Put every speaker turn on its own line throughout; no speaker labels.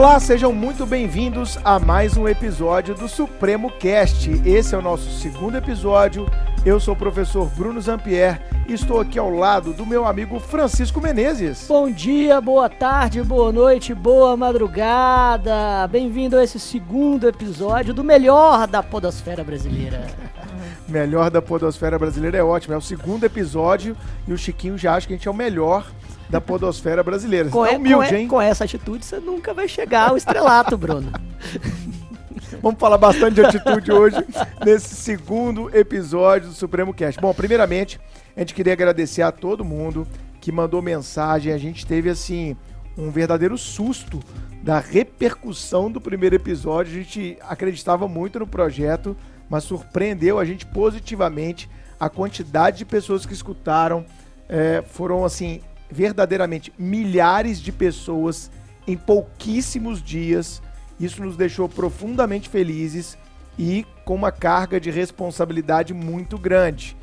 Olá, sejam muito bem-vindos a mais um episódio do Supremo Cast. Esse é o nosso segundo episódio. Eu sou o professor Bruno Zampier e estou aqui ao lado do meu amigo Francisco Menezes.
Bom dia, boa tarde, boa noite, boa madrugada. Bem-vindo a esse segundo episódio do melhor da podosfera brasileira.
melhor da podosfera brasileira é ótimo, é o segundo episódio e o Chiquinho já acha que a gente é o melhor da podosfera brasileira.
Com,
tá
humilde, com, hein? com essa atitude você nunca vai chegar ao estrelato, Bruno.
Vamos falar bastante de atitude hoje nesse segundo episódio do Supremo Cast. Bom, primeiramente, a gente queria agradecer a todo mundo que mandou mensagem. A gente teve assim um verdadeiro susto da repercussão do primeiro episódio. A gente acreditava muito no projeto, mas surpreendeu a gente positivamente a quantidade de pessoas que escutaram. É, foram assim verdadeiramente milhares de pessoas em pouquíssimos dias. Isso nos deixou profundamente felizes e com uma carga de responsabilidade muito grande.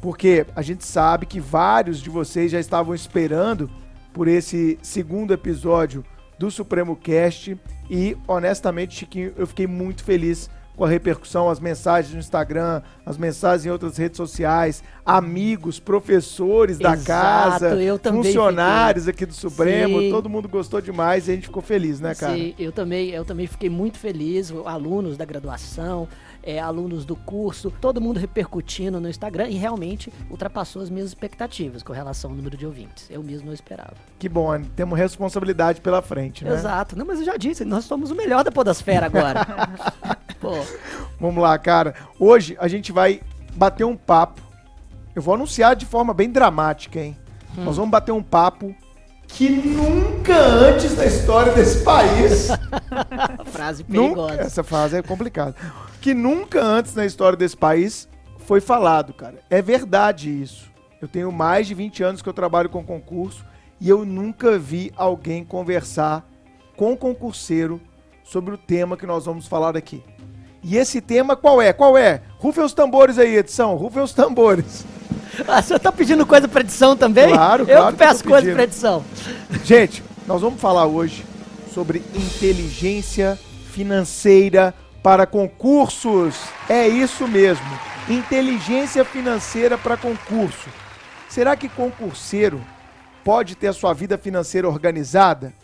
Porque a gente sabe que vários de vocês já estavam esperando por esse segundo episódio do Supremo Cast e honestamente, Chiquinho, eu fiquei muito feliz com a repercussão, as mensagens no Instagram, as mensagens em outras redes sociais, amigos, professores
Exato,
da casa, funcionários
fiquei.
aqui do Supremo,
Sim.
todo mundo gostou demais e a gente ficou feliz, né, cara?
Sim, eu também, eu também fiquei muito feliz, alunos da graduação, é, alunos do curso, todo mundo repercutindo no Instagram e realmente ultrapassou as minhas expectativas com relação ao número de ouvintes. Eu mesmo não esperava.
Que bom, temos responsabilidade pela frente, né?
Exato. Não, mas eu já disse, nós somos o melhor da podosfera agora.
Pô. Vamos lá, cara. Hoje a gente vai bater um papo. Eu vou anunciar de forma bem dramática, hein? Hum. Nós vamos bater um papo que nunca antes na história desse país.
frase perigosa.
Nunca, essa frase é complicada. Que nunca antes na história desse país foi falado, cara. É verdade isso. Eu tenho mais de 20 anos que eu trabalho com concurso e eu nunca vi alguém conversar com o concurseiro sobre o tema que nós vamos falar aqui. E esse tema qual é? Qual é? Rufem os tambores aí, edição. Rufem os tambores.
Ah, você tá pedindo coisa pra edição também?
Claro, claro.
Eu peço coisa pra edição.
Gente, nós vamos falar hoje sobre inteligência financeira para concursos. É isso mesmo. Inteligência financeira para concurso. Será que concurseiro pode ter a sua vida financeira organizada?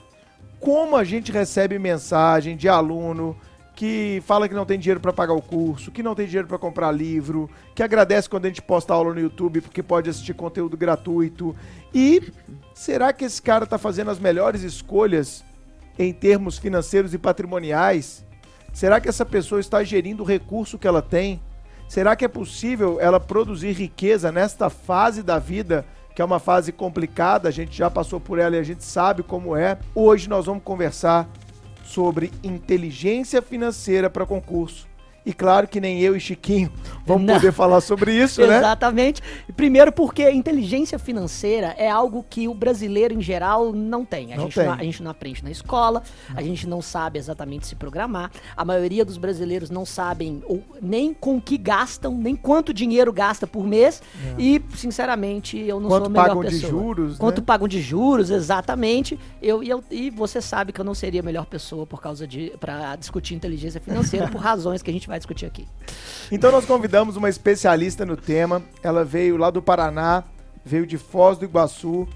Como a gente recebe mensagem de aluno que fala que não tem dinheiro para pagar o curso, que não tem dinheiro para comprar livro, que agradece quando a gente posta aula no YouTube porque pode assistir conteúdo gratuito. E será que esse cara está fazendo as melhores escolhas em termos financeiros e patrimoniais? Será que essa pessoa está gerindo o recurso que ela tem? Será que é possível ela produzir riqueza nesta fase da vida, que é uma fase complicada? A gente já passou por ela e a gente sabe como é. Hoje nós vamos conversar sobre inteligência financeira para concurso. E claro que nem eu e Chiquinho vamos Não. poder falar sobre isso,
né? Exatamente. Primeiro porque inteligência financeira é algo que o brasileiro em geral não tem. A,
não
gente,
tem.
Não, a gente não aprende na escola, não. a gente não sabe exatamente se programar. A maioria dos brasileiros não sabem ou, nem com que gastam, nem quanto dinheiro gasta por mês. É. E, sinceramente, eu não
quanto
sou a melhor
pagam
pessoa.
de juros,
Quanto
né?
pagam de juros, exatamente. Eu, eu, e você sabe que eu não seria a melhor pessoa por causa de para discutir inteligência financeira por razões que a gente vai discutir aqui.
Então nós convidamos uma especialista no tema. Ela veio lá do Paraná, veio de Foz do Iguaçu.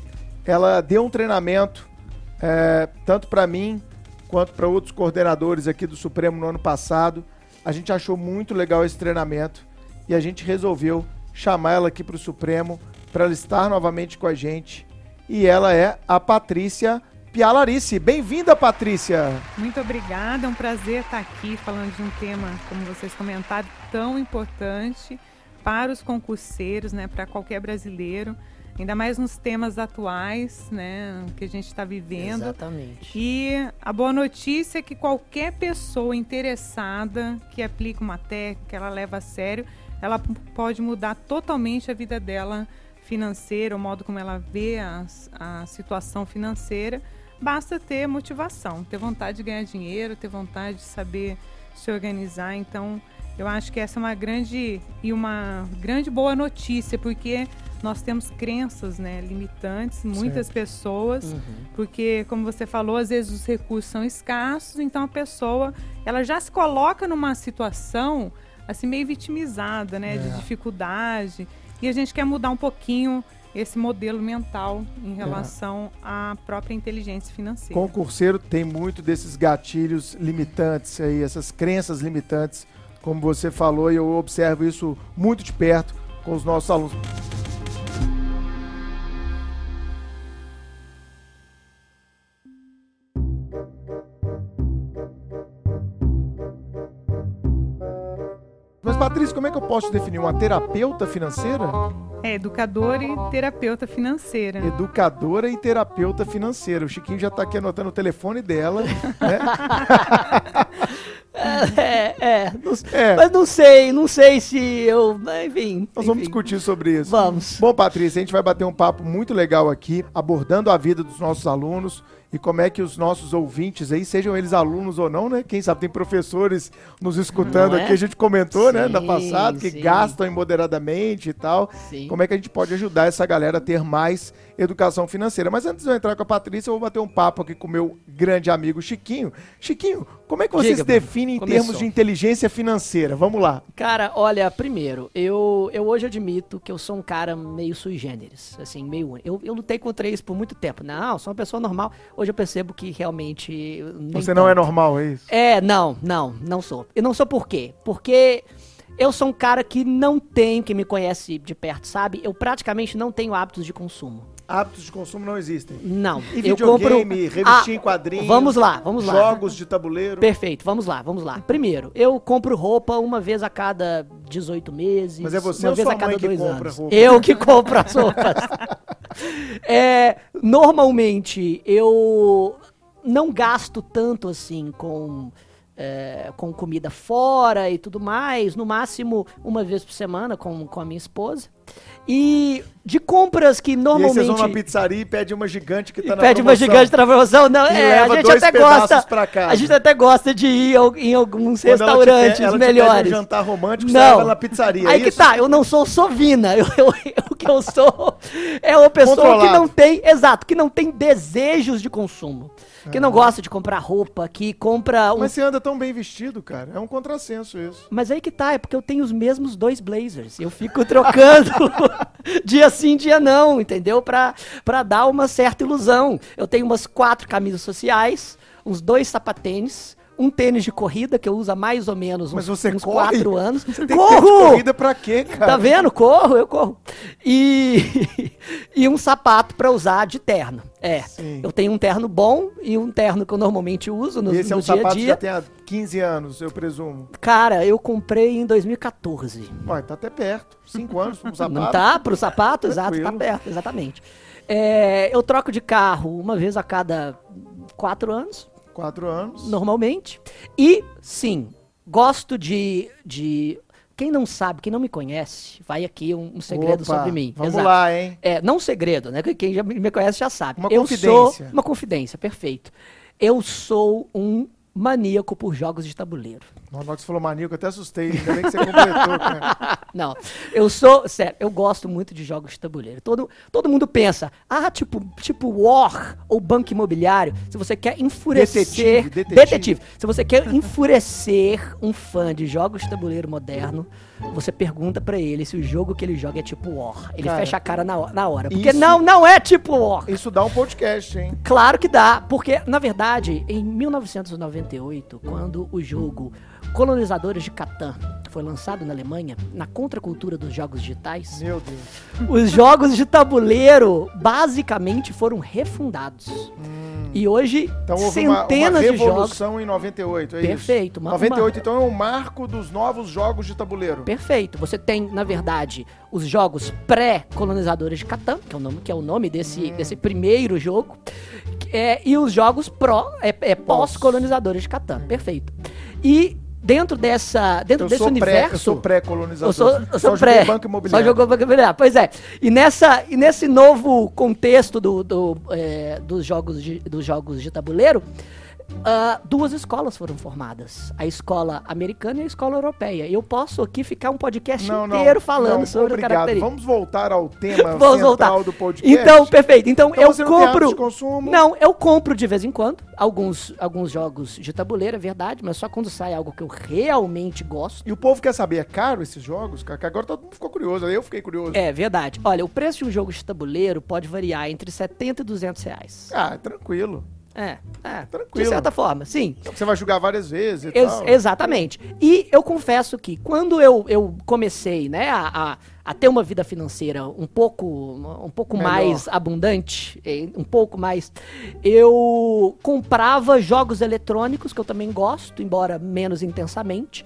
Ela deu um treinamento é, tanto para mim quanto para outros coordenadores aqui do Supremo no ano passado. A gente achou muito legal esse treinamento e a gente resolveu chamar ela aqui para o Supremo para ela estar novamente com a gente. E ela é a Patrícia Pialarice. Bem-vinda, Patrícia!
Muito obrigada, é um prazer estar aqui falando de um tema, como vocês comentaram, tão importante para os concurseiros, né, para qualquer brasileiro, ainda mais nos temas atuais, né, que a gente está vivendo.
Exatamente.
E a boa notícia é que qualquer pessoa interessada que aplica uma técnica, ela leva a sério, ela pode mudar totalmente a vida dela financeira, o modo como ela vê a, a situação financeira basta ter motivação, ter vontade de ganhar dinheiro, ter vontade de saber se organizar. Então, Eu acho que essa é uma grande e uma grande boa notícia, porque nós temos crenças né, limitantes, muitas certo. pessoas, uhum. porque, como você falou, às vezes os recursos são escassos, então a pessoa ela já se coloca numa situação assim meio vitimizada, né, é. de dificuldade, e a gente quer mudar um pouquinho esse modelo mental em relação é. à própria inteligência financeira.
Concurseiro tem muito desses gatilhos limitantes aí, essas crenças limitantes, como você falou, e eu observo isso muito de perto com os nossos alunos. Patrícia, como é que eu posso definir uma terapeuta financeira?
É, educadora e terapeuta financeira.
Educadora e terapeuta financeira. O Chiquinho já está aqui anotando o telefone dela, né?
É, é, não, é, Mas não sei, não sei se eu. Enfim.
Nós vamos discutir sobre isso.
Vamos.
Bom, Patrícia, a gente vai bater um papo muito legal aqui, abordando a vida dos nossos alunos e como é que os nossos ouvintes aí, sejam eles alunos ou não, né? Quem sabe tem professores nos escutando é? aqui, a gente comentou, sim, né, na passada, que sim. gastam imoderadamente e tal. Sim. Como é que a gente pode ajudar essa galera a ter mais educação financeira? Mas antes de eu entrar com a Patrícia, eu vou bater um papo aqui com o meu grande amigo Chiquinho. Chiquinho, como é que você Diga, se define em Começou. termos de inteligência financeira? Vamos lá.
Cara, olha, primeiro, eu, eu hoje admito que eu sou um cara meio sui generis, assim, meio Eu, eu lutei contra isso por muito tempo. Não, sou uma pessoa normal. Hoje eu percebo que realmente.
Você não é normal, é isso?
É, não, não, não sou. E não sou por quê? Porque eu sou um cara que não tem, que me conhece de perto, sabe? Eu praticamente não tenho hábitos de consumo.
Hábitos de consumo não existem.
Não.
E eu compro revistinha ah, em quadrinhos.
Vamos lá, vamos lá.
Jogos de tabuleiro.
Perfeito, vamos lá, vamos lá. Primeiro, eu compro roupa uma vez a cada 18 meses.
Mas é você
uma vez a cada dois
que compra
anos.
roupa?
Eu que compro as roupas. é, normalmente eu não gasto tanto assim com é, com comida fora e tudo mais, no máximo uma vez por semana com, com a minha esposa. E de compras que normalmente. E aí vocês
vão na pizzaria e pede uma gigante que tá na
pede
promoção.
uma gigante na promoção. Não, é, a gente até gosta. A gente até gosta de ir em alguns Quando restaurantes ela te, ela melhores. Te
um jantar romântico, não. você na pizzaria.
Aí
é
que tá, eu não sou sovina. Eu, eu, o que eu sou é uma pessoa que não tem. Exato, que não tem desejos de consumo. Que não gosta de comprar roupa, que compra
um... Mas você anda tão bem vestido, cara. É um contrassenso isso.
Mas aí que tá, é porque eu tenho os mesmos dois blazers. Eu fico trocando dia sim, dia não, entendeu? Pra, pra dar uma certa ilusão. Eu tenho umas quatro camisas sociais, uns dois sapatênis, um tênis de corrida que eu uso há mais ou menos
uns, uns
quatro anos.
Você tem corro! Tênis de corrida pra quê, cara?
Tá vendo? Corro, eu corro. E, e um sapato para usar de terno. É, Sim. eu tenho um terno bom e um terno que eu normalmente uso no, e esse no é um dia sapato a dia. já
tem há 15 anos, eu presumo.
Cara, eu comprei em 2014.
Ué, tá até perto. 5 anos pro sapato.
Não tá? Pro sapato, exato, tá perto, exatamente. É, eu troco de carro uma vez a cada quatro anos.
Quatro anos.
Normalmente. E, sim, gosto de, de quem não sabe, quem não me conhece, vai aqui um, um segredo Opa, sobre mim.
Vamos Exato. lá, hein?
É, não um segredo, né? Quem já me conhece já sabe.
Uma
eu
confidência.
Sou uma confidência, perfeito. Eu sou um maníaco por jogos de tabuleiro.
Na hora que você falou maníaco, eu até assustei. Ainda bem que você completou, cara.
Não, eu sou, sério, eu gosto muito de jogos de tabuleiro. Todo, todo mundo pensa, ah, tipo, tipo War ou Banco Imobiliário, se você quer enfurecer...
Detetive, detetive.
detetive. Se você quer enfurecer um fã de jogos de tabuleiro moderno, você pergunta para ele se o jogo que ele joga é tipo War. Ele cara, fecha a cara na, na hora. Porque isso, não, não é tipo War.
Isso dá um podcast, hein?
Claro que dá. Porque, na verdade, em 1998, quando o jogo Colonizadores de Catan foi lançado na Alemanha, na contracultura dos jogos digitais.
Meu Deus.
Os jogos de tabuleiro basicamente foram refundados. Hum. E hoje, então, centenas uma, uma
de jogos. em 98, é
Perfeito.
Isso? Uma, 98, uma... então, é o marco dos novos jogos de tabuleiro.
Perfeito. Você tem, na verdade, os jogos pré-colonizadores de Catan, que é o nome, que é o nome desse, hum. desse primeiro jogo, é, e os jogos pró, é, é pós-colonizadores de Catan. Perfeito. E dentro dessa dentro eu desse universo pré, eu
sou pré-colonizador.
eu sou, eu sou pré. Banco imobiliário. Só jogou banco imobiliário. Pois é. E nessa e nesse novo contexto do, do é, dos jogos de, dos jogos de tabuleiro ah, duas escolas foram formadas. A escola americana e a escola europeia. Eu posso aqui ficar um podcast
Não, não,
inteiro falando
não,
sobre
obrigado.
características.
Vamos voltar ao tema
Vamos
central
voltar.
do podcast.
Então, perfeito. Então,
Então
eu
não
compro.
consumo?
Não, eu compro de vez em quando alguns, alguns jogos de tabuleiro, é verdade, mas só quando sai algo que eu realmente gosto.
E o povo quer saber, é caro esses jogos, cara? Que agora todo mundo ficou curioso, eu fiquei curioso.
É verdade. Olha, o preço de um jogo de tabuleiro pode variar entre 70 e 200 reais.
Ah, tranquilo.
É, é.
Tranquilo.
De certa forma, sim.
Você vai jogar várias vezes e
Ex-
tal.
exatamente. E eu confesso que quando eu, eu comecei né, a, a, a ter uma vida financeira um pouco, um pouco
Melhor.
mais abundante, um pouco mais, eu comprava jogos eletrônicos, que eu também gosto, embora menos intensamente,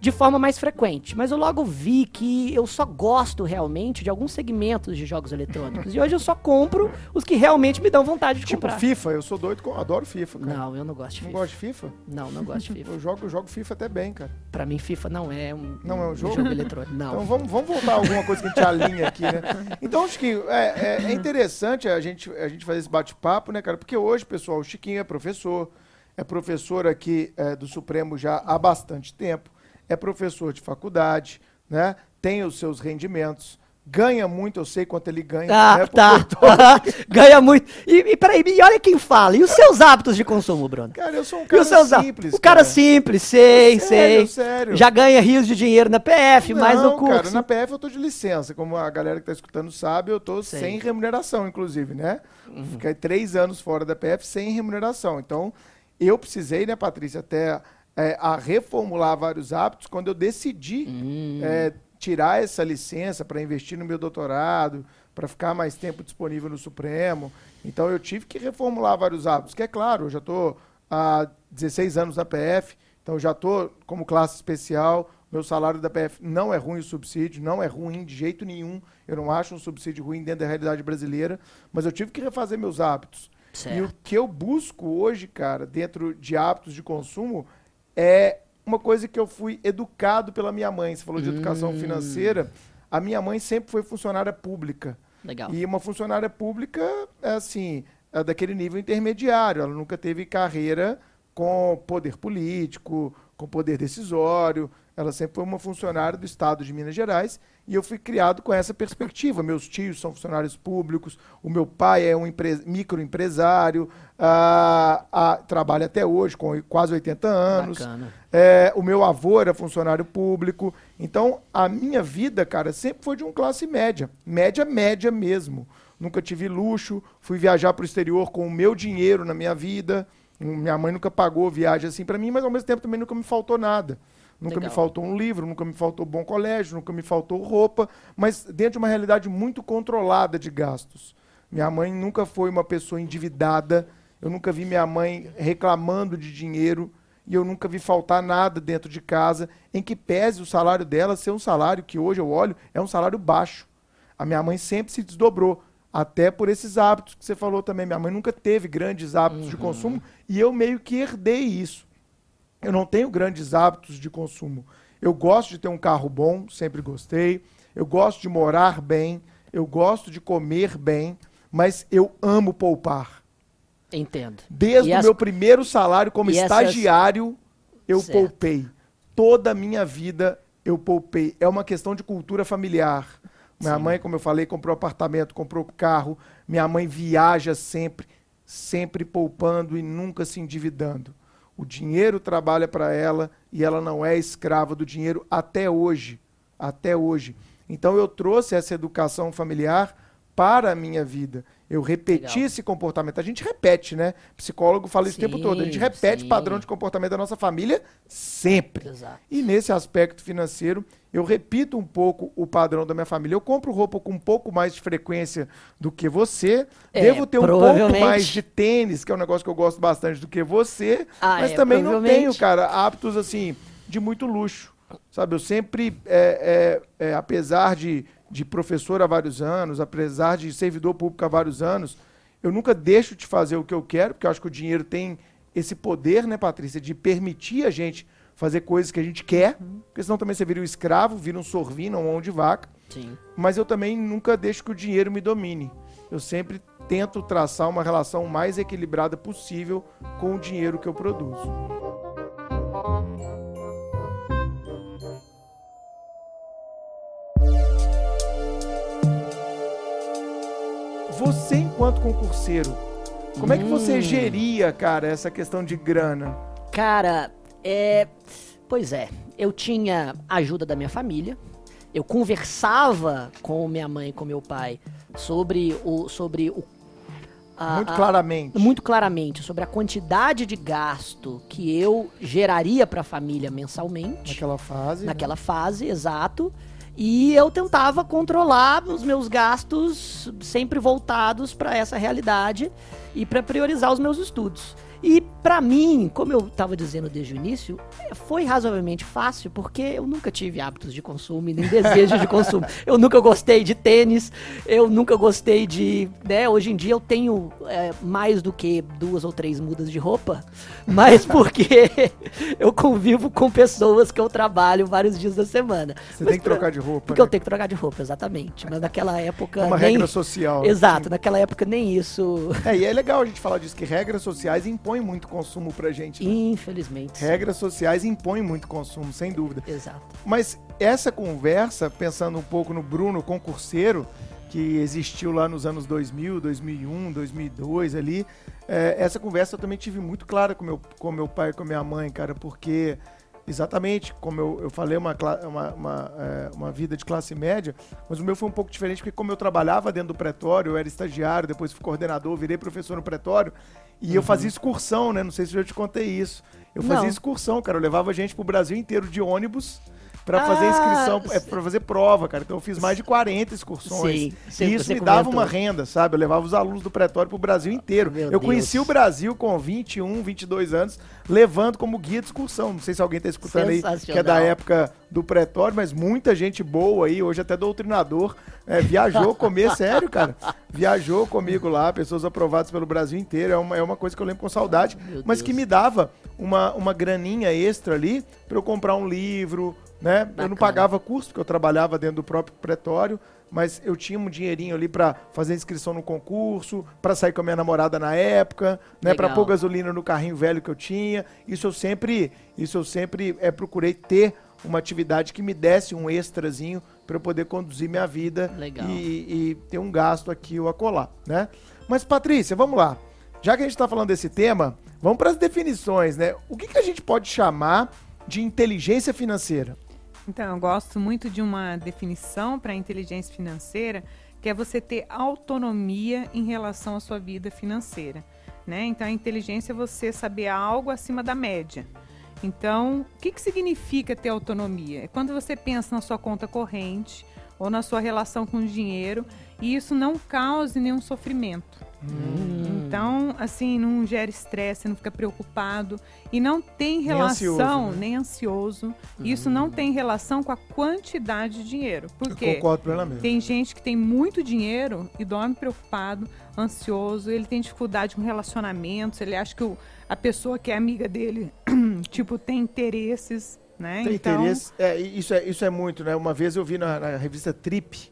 de forma mais frequente. Mas eu logo vi que eu só gosto realmente de alguns segmentos de jogos eletrônicos. e hoje eu só compro os que realmente me dão vontade de
Tipo
comprar.
FIFA, eu sou doido, com, adoro FIFA, cara.
Não, eu não gosto de
Não
FIFA.
gosto de FIFA?
Não, não gosto de FIFA.
Eu jogo, eu jogo FIFA até bem, cara.
Pra mim, FIFA não é um,
Não é um jogo?
eletrônico. Não.
Então vamos, vamos voltar a alguma coisa que a gente alinha aqui, né? Então, Chiquinho, é, é- é interessante a gente, a gente fazer esse bate-papo, né, cara? Porque hoje, pessoal, o Chiquinho é professor, é professor aqui é, do Supremo já há bastante tempo, é professor de faculdade, né? Tem os seus rendimentos, ganha muito, eu sei quanto ele ganha.
Ah,
né?
Tá. Ganha muito. E, e peraí, e olha quem fala. E os seus hábitos de consumo, Bruno?
Cara, eu sou um cara simples.
O cara simples, sei,
Sério,
sei.
sério.
Já ganha rios de dinheiro na PF, mais no
Não,
curso.
cara, na PF eu tô de licença. Como a galera que tá escutando sabe, eu tô
Sei.
sem remuneração, inclusive, né?
Uhum.
Fiquei três anos fora da PF sem remuneração. Então, eu precisei, né, Patrícia, até é, a reformular vários hábitos quando eu decidi
Hum.
é, tirar essa licença para investir no meu doutorado, para ficar mais tempo disponível no Supremo. Então, eu tive que reformular vários hábitos. Que é claro, eu já estou há 16 anos na PF, então já estou como classe especial. Meu salário da PF não é ruim o subsídio, não é ruim de jeito nenhum. Eu não acho um subsídio ruim dentro da realidade brasileira, mas eu tive que refazer meus hábitos. E o
Certo.
que eu busco hoje, cara, dentro de hábitos de consumo, é uma coisa que eu fui educado pela minha mãe. Você falou de educação
Hum.
financeira. A minha mãe sempre foi funcionária pública.
Legal.
E uma funcionária pública, é assim, é daquele nível intermediário. Ela nunca teve carreira com poder político, com poder decisório. Ela sempre foi uma funcionária do Estado de Minas Gerais e eu fui criado com essa perspectiva. Meus tios são funcionários públicos, o meu pai é um empre- microempresário, ah, ah, trabalha até hoje, com quase 80 anos. É, o meu avô era funcionário público. Então, a minha vida, cara, sempre foi de um classe média. Média, média mesmo. Nunca tive luxo, fui viajar para o exterior com o meu dinheiro na minha vida. Minha mãe nunca pagou viagem assim para mim, mas ao mesmo tempo também nunca me faltou nada. Nunca me
Legal.
faltou um livro, nunca me faltou bom colégio, nunca me faltou roupa, mas dentro de uma realidade muito controlada de gastos. Minha mãe nunca foi uma pessoa endividada, eu nunca vi minha mãe reclamando de dinheiro e eu nunca vi faltar nada dentro de casa, em que pese o salário dela ser um salário que hoje eu olho é um salário baixo. A minha mãe sempre se desdobrou, até por esses hábitos que você falou também. Minha mãe nunca teve grandes hábitos de consumo e eu meio que herdei isso. Eu não tenho grandes hábitos de consumo. Eu gosto de ter um carro bom, sempre gostei. Eu gosto de morar bem. Eu gosto de comer bem. Mas eu amo poupar.
Entendo.
Desde
E
o
as-
meu primeiro salário como
e essas-
estagiário, eu
Certo.
poupei. Toda a minha vida eu poupei. É uma questão de cultura familiar. Minha
Sim.
mãe, como eu falei, comprou apartamento, comprou carro. Minha mãe viaja sempre, sempre poupando e nunca se endividando. O dinheiro trabalha para ela e ela não é escrava do dinheiro até hoje. Até hoje. Então eu trouxe essa educação familiar para a minha vida. Eu repeti
Legal.
esse comportamento. A gente repete, né? Psicólogo fala isso o tempo
Sim,
todo. A gente repete
sim.
padrão de comportamento da nossa família sempre.
Exato.
E nesse aspecto financeiro, eu repito um pouco o padrão da minha família. Eu compro roupa com um pouco mais de frequência do que você.
É,
Devo ter um pouco mais de tênis, que é um negócio que eu gosto bastante do que você.
Ah,
mas
é,
também não tenho, cara, hábitos assim de muito luxo. Sabe, eu sempre, é, é, é, apesar de, de professor há vários anos, apesar de servidor público há vários anos, eu nunca deixo de fazer o que eu quero, porque eu acho que o dinheiro tem esse poder, né, Patrícia, de permitir a gente fazer coisas que a gente quer, porque senão também você vira um escravo, vira um sorvino, um mão de vaca.
Sim.
Mas eu também nunca deixo que o dinheiro me domine. Eu sempre tento traçar uma relação mais equilibrada possível com o dinheiro que eu produzo. Você, enquanto concurseiro, como é que você
Hum.
geria, cara, essa questão de grana?
Cara, é. Pois é, eu tinha a ajuda da minha família. Eu conversava com minha mãe e com meu pai sobre o. sobre o. a-
Muito
a-
claramente.
muito claramente sobre a quantidade de gasto que eu geraria para a família mensalmente.
Naquela fase. né?
naquela fase, exato. E eu tentava controlar os meus gastos sempre voltados para essa realidade e para priorizar os meus estudos. E para mim, como eu estava dizendo desde o início, eh, foi razoavelmente fácil porque eu nunca tive hábitos de consumo e nem desejo de consumo. Eu nunca gostei de tênis, eu nunca gostei de, né, hoje em dia eu tenho eh, mais do que duas ou três mudas de roupa, mas porque eu convivo com pessoas que eu trabalho vários dias da semana.
Você
Mas
tem que
pra-
trocar de roupa.
Porque eu
né?
tenho que trocar de roupa, exatamente. Mas naquela época
É uma
nem
regra social.
Exato, naquela época nem isso,
É, e é legal a gente falar disso, que regras sociais impõem muito consumo pra gente. né?
infelizmente.
Regras sociais impõem muito consumo, sem dúvida.
Exato.
Mas essa conversa, pensando um pouco no Bruno concurseiro, que existiu lá nos anos 2000, 2001, 2002 ali, é, essa conversa eu também tive muito clara com meu, com meu pai e com minha mãe, cara, porque exatamente, como eu, eu falei, uma, uma, uma, é, uma vida de classe média, mas o meu foi um pouco diferente, porque como eu trabalhava dentro do pretório, eu era estagiário, depois fui coordenador, virei professor no pretório, e eu fazia excursão, né? Não sei se eu já te contei isso. Eu fazia
Não.
excursão, cara. Eu levava gente pro Brasil inteiro de ônibus pra fazer
Ah,
inscrição, é, pra fazer prova, cara. Então eu fiz mais de 40 excursões.
Sim,
e isso me dava
comentou.
uma renda, sabe? Eu levava os alunos do pretório pro Brasil inteiro.
Meu
eu conheci
Deus.
o Brasil com 21, 22 anos, levando como guia de excursão. Não sei se alguém tá escutando aí, que é da época do pretório, mas muita gente boa aí, hoje até doutrinador, é, viajou comer, sério, cara. Viajou comigo lá, pessoas aprovadas pelo Brasil inteiro. É uma, é uma coisa que eu lembro com saudade, mas
Deus.
que me dava uma, uma graninha extra ali pra eu comprar um livro, né? Eu não
Bacana.
pagava curso, porque eu trabalhava dentro do próprio pretório, mas eu tinha um dinheirinho ali pra fazer inscrição no concurso, pra sair com a minha namorada na época, né?
Legal.
pôr gasolina no carrinho velho que eu tinha. Isso eu sempre, isso eu sempre é, procurei ter uma atividade que me desse um extrazinho para eu poder conduzir minha vida e, e ter um gasto aqui ou acolá, né? Mas Patrícia, vamos lá. Já que a gente está falando desse tema, vamos para as definições, né? O que, que a gente pode chamar de inteligência financeira?
Então, eu gosto muito de uma definição para inteligência financeira, que é você ter autonomia em relação à sua vida financeira. Né? Então, a inteligência é você saber algo acima da média. Então, o que, que significa ter autonomia? É quando você pensa na sua conta corrente ou na sua relação com o dinheiro e isso não cause nenhum sofrimento.
Hum.
Então, assim, não gera estresse, não fica preocupado e não tem
Nem
relação,
ansioso, né?
nem ansioso. Isso não tem relação com a quantidade de dinheiro. Por
Eu concordo plenamente.
Tem gente que tem muito dinheiro e dorme preocupado, ansioso, ele tem dificuldade com relacionamentos, ele acha que o- a pessoa que é amiga dele, tipo, tem interesses, né?
Tem
então,
interesse. É, isso é, isso é muito, né? Uma vez eu vi na, na revista Trip,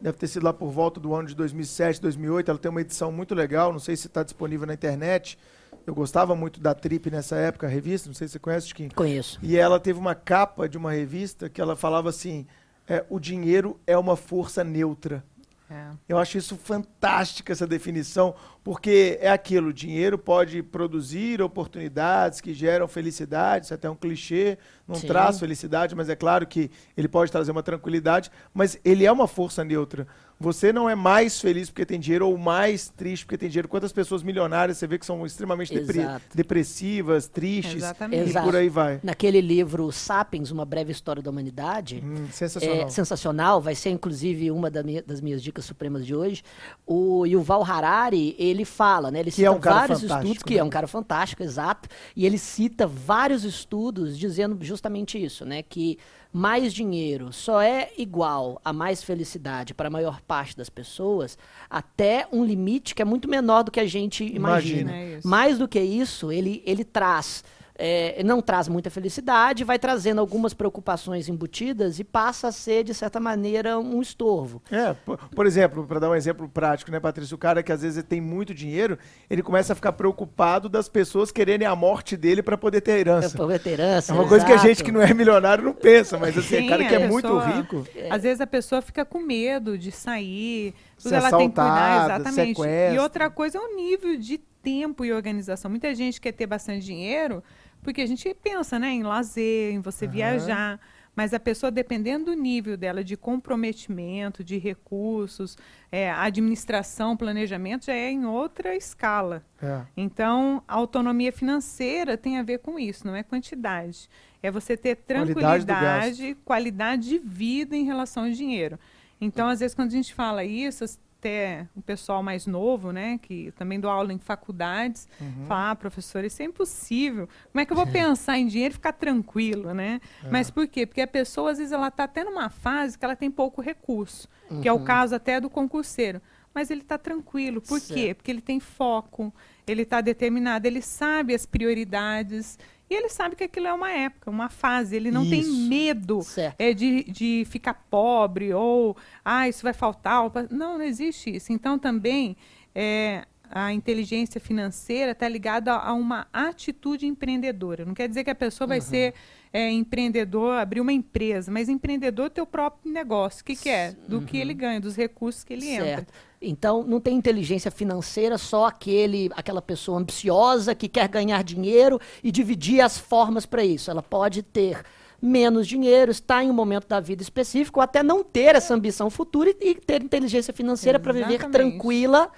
deve ter sido lá por volta do ano de 2007, 2008. Ela tem uma edição muito legal, não sei se está disponível na internet. Eu gostava muito da Trip nessa época, a revista, não sei se você conhece, Chiquinho.
Conheço.
E ela teve uma capa de uma revista que ela falava assim: é, o dinheiro é uma força neutra.
é.
Eu acho isso fantástica essa definição, porque é aquilo, o dinheiro pode produzir oportunidades que geram felicidade, isso é até um clichê, não
Sim.
traz felicidade, mas é claro que ele pode trazer uma tranquilidade, mas ele é uma força neutra. Você não é mais feliz porque tem dinheiro ou mais triste porque tem dinheiro. Quantas pessoas milionárias você vê que são extremamente depre- depressivas, tristes
Exatamente.
e
Exato.
por aí vai.
Naquele livro Sapiens, Uma Breve História da Humanidade,
Hum, sensacional.
É sensacional, vai ser inclusive uma da minha- das minhas dicas supremas de hoje. O Yuval Harari, ele fala, né? Ele
Que é
cita
um
vários estudos, que
né?
é um cara fantástico, exato, e ele cita vários estudos dizendo justamente isso, né? Que mais dinheiro só é igual a mais felicidade para a maior parte das pessoas até um limite que é muito menor do que a gente imagina.
É isso.
Mais do que isso, ele, ele traz é, não traz muita felicidade, vai trazendo algumas preocupações embutidas e passa a ser, de certa maneira, um estorvo.
É, por, por exemplo, para dar um exemplo prático, né, Patrícia? O cara que às vezes tem muito dinheiro, ele começa a ficar preocupado das pessoas quererem a morte dele para poder ter herança.
Pra poder ter herança.
É uma coisa que a gente que não é milionário não pensa, mas assim,
Sim,
cara que é muito
pessoa-
rico.
Às vezes a pessoa fica com medo de sair, tudo ela tem que cuidar, exatamente.
sequestro.
E outra coisa é o nível de tempo e organização. Muita gente quer ter bastante dinheiro, porque a gente pensa, né, em lazer, em você
Aham.
viajar. Mas a pessoa, dependendo do nível dela de comprometimento, de recursos, é, administração, planejamento, já é em outra escala.
É.
Então, a autonomia financeira tem a ver com isso, não é quantidade. É você ter
Qualidade
tranquilidade, qualidade de vida em relação ao dinheiro. Então, às vezes, quando a gente fala isso, até o pessoal mais novo, né, que também dou aula em faculdades,
Uhum.
fala, ah, professor, isso é impossível. Como é que eu vou pensar em dinheiro e ficar tranquilo, né?
É.
Mas por quê? Porque a pessoa, às vezes, ela está até numa fase que ela tem pouco recurso, que é
Uhum.
o caso até do concurseiro. Mas ele está tranquilo. Por quê?
Certo.
Porque ele tem foco, ele está determinado, ele sabe as prioridades e ele sabe que aquilo é uma época, uma fase. Ele não tem
Isso.
medo
Certo.
é, de, de ficar pobre ou, ah, isso vai faltar. ou Não, não existe isso. Então, também, é, a inteligência financeira está ligada a, a uma atitude empreendedora. Não quer dizer que a pessoa vai ser é, empreendedor, abrir uma empresa, mas empreendedor teu próprio negócio. O que, que é? Do que ele ganha, dos recursos que ele entra.
Então, não tem inteligência financeira só aquele, aquela pessoa ambiciosa que quer ganhar dinheiro e dividir as formas para isso. Ela pode ter menos dinheiro, estar em um momento da vida específico, ou até não ter essa ambição futura e, e ter inteligência financeira para viver tranquila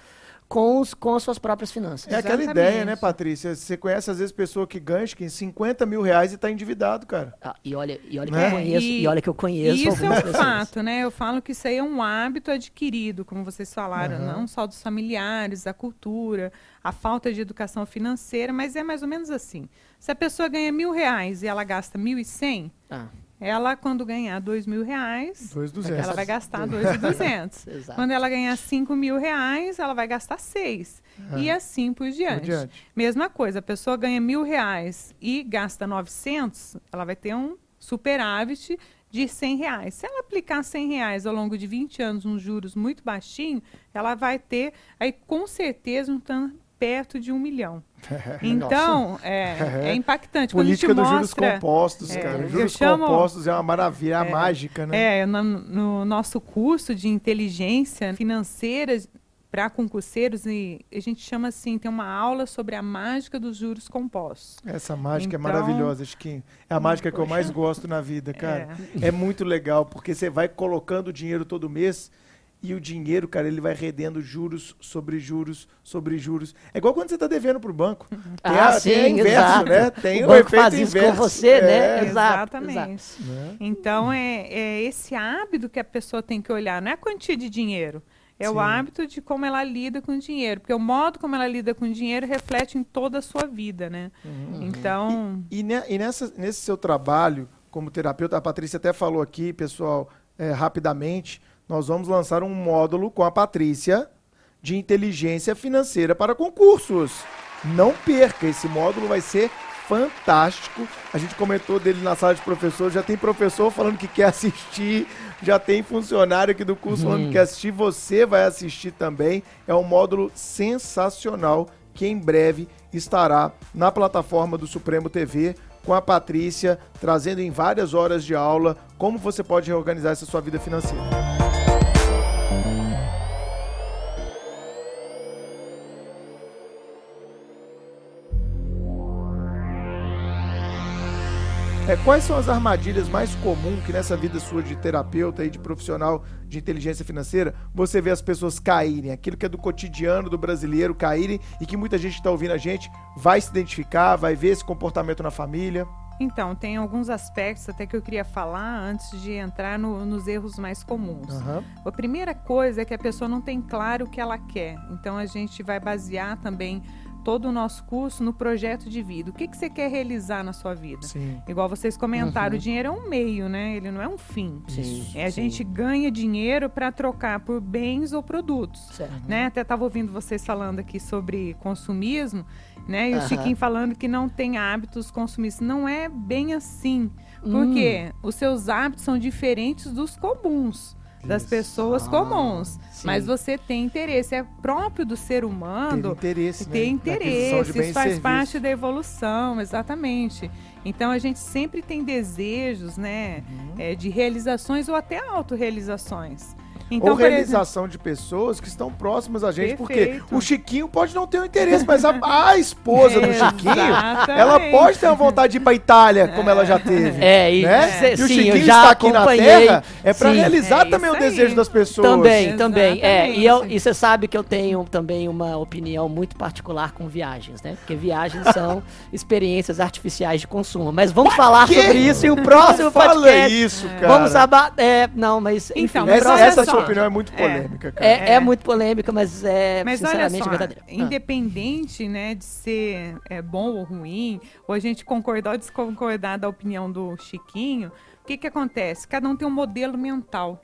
com, os, com as suas próprias finanças.
É aquela
Exatamente.
ideia, né, Patrícia? Você conhece às vezes pessoa que ganha acho que em 50 mil reais e tá endividado, cara.
Ah, e olha, e olha que
Né?
eu conheço, e,
E-
olha que eu conheço
E isso é um
pessoas.
fato, né? Eu falo que isso aí é um hábito adquirido, como vocês falaram,
Aham.
não só dos familiares, da cultura, a falta de educação financeira, mas é mais ou menos assim. Se a pessoa ganha mil reais e ela gasta mil e cem,
Ah,
ela, quando ganhar dois mil reais,
2,200.
ela vai gastar dois e duzentos. Quando ela ganhar cinco mil reais, ela vai gastar seis. E assim por diante.
Por diante.
Mesma coisa, a pessoa ganha mil reais e gasta 900, ela vai ter um superávit de 100 reais. Se ela aplicar 100 reais ao longo de 20 anos, uns juros muito baixinho, ela vai ter, aí com certeza, um tanto perto de um milhão. Então, é, é impactante. Quando a gente
Política dos juros compostos,
é,
cara. Juros
chamo-
compostos é uma maravilha, é a mágica, né?
É, no, no nosso curso de inteligência financeira para concurseiros, e a gente chama assim, tem uma aula sobre a mágica dos juros compostos.
Essa mágica
Então-
é maravilhosa, acho que é a mágica que eu mais gosto na vida, cara. É. muito legal, porque você vai colocando dinheiro todo mês e o dinheiro, cara, ele vai rendendo juros sobre juros sobre juros. É igual quando você está devendo pro banco. Tem,
Ah,
a, tem a
sim,
inverso,
exato.
né? Tem
O
o,
banco
efeito
faz isso com
inverso.
você, né?
É,
Exato,
Exatamente.
né?
Então, é, é esse hábito que a pessoa tem que olhar, não é a quantia de dinheiro. É
Sim.
o hábito de como ela lida com o dinheiro. Porque o modo como ela lida com o dinheiro reflete em toda a sua vida, né?
Uhum.
Então,
E, ne- e nessa, nesse seu trabalho como terapeuta, a Patrícia até falou aqui, pessoal, é, rapidamente, nós vamos lançar um módulo com a Patrícia de inteligência financeira para concursos. Não perca, esse módulo vai ser fantástico. A gente comentou dele na sala de professores, já tem professor falando que quer assistir, já tem funcionário aqui do curso falando que quer assistir, você vai assistir também. É um módulo sensacional que em breve estará na plataforma do Supremo TV com a Patrícia, trazendo em várias horas de aula como você pode reorganizar essa sua vida financeira. É, quais são as armadilhas mais comuns que nessa vida sua de terapeuta e de profissional de inteligência financeira você vê as pessoas caírem? Aquilo que é do cotidiano do brasileiro caírem e que muita gente que está ouvindo a gente vai se identificar, vai ver esse comportamento na família.
então, tem alguns aspectos até que eu queria falar antes de entrar no- nos erros mais comuns.
Aham.
A primeira coisa é que a pessoa não tem claro o que ela quer. Então a gente vai basear também todo o nosso curso no projeto de vida. O que, que você quer realizar na sua vida?
Sim.
Igual vocês comentaram, o dinheiro é um meio, né? Ele não é um fim.
Sim,
É, a
sim.
gente ganha dinheiro para trocar por bens ou produtos.
Certo.
Né? Até estava ouvindo vocês falando aqui sobre consumismo, né? E o
Aham.
Chiquinho falando que não tem hábitos consumistas. Não é bem assim.
Hum.
Porque os seus hábitos são diferentes dos comuns. Das
Isso.
pessoas
Ah,
comuns.
sim.
Mas você tem interesse. É próprio do ser
Ter
humano
interesse, né?
ter
de
interesse, isso faz parte da evolução, exatamente. Então a gente sempre tem desejos, né,
Uhum.
é, de realizações ou até autorrealizações. Então,
Ou
por exemplo,
realização de pessoas que estão próximas a gente, porque
Perfeito.
o Chiquinho pode não ter um interesse, mas a, a esposa do Chiquinho,
Exatamente.
ela pode ter uma vontade de ir pra Itália, como ela já teve.
É, e,
né?
cê-
e o Chiquinho está aqui na. Terra é pra
Sim.
realizar
É
também o
isso
desejo das pessoas.
Também, também. É, e e você sabe que eu tenho também uma opinião muito particular com viagens, né? Porque viagens são experiências artificiais de consumo. Mas vamos falar
quê?
sobre isso em um próximo
Fala
podcast.
isso, cara.
Vamos abater. É, não, mas. Enfim,
Então,
Essa, essa
só.
Sua opinião é muito
É.
polêmica, cara.
é, é
É.
muito polêmica, mas é
Mas olha
sinceramente
só,
verdadeira. Ah.
independente né, de ser é, bom ou ruim, ou a gente concordar ou desconcordar da opinião do Chiquinho, o que, que acontece? Cada um tem um modelo mental.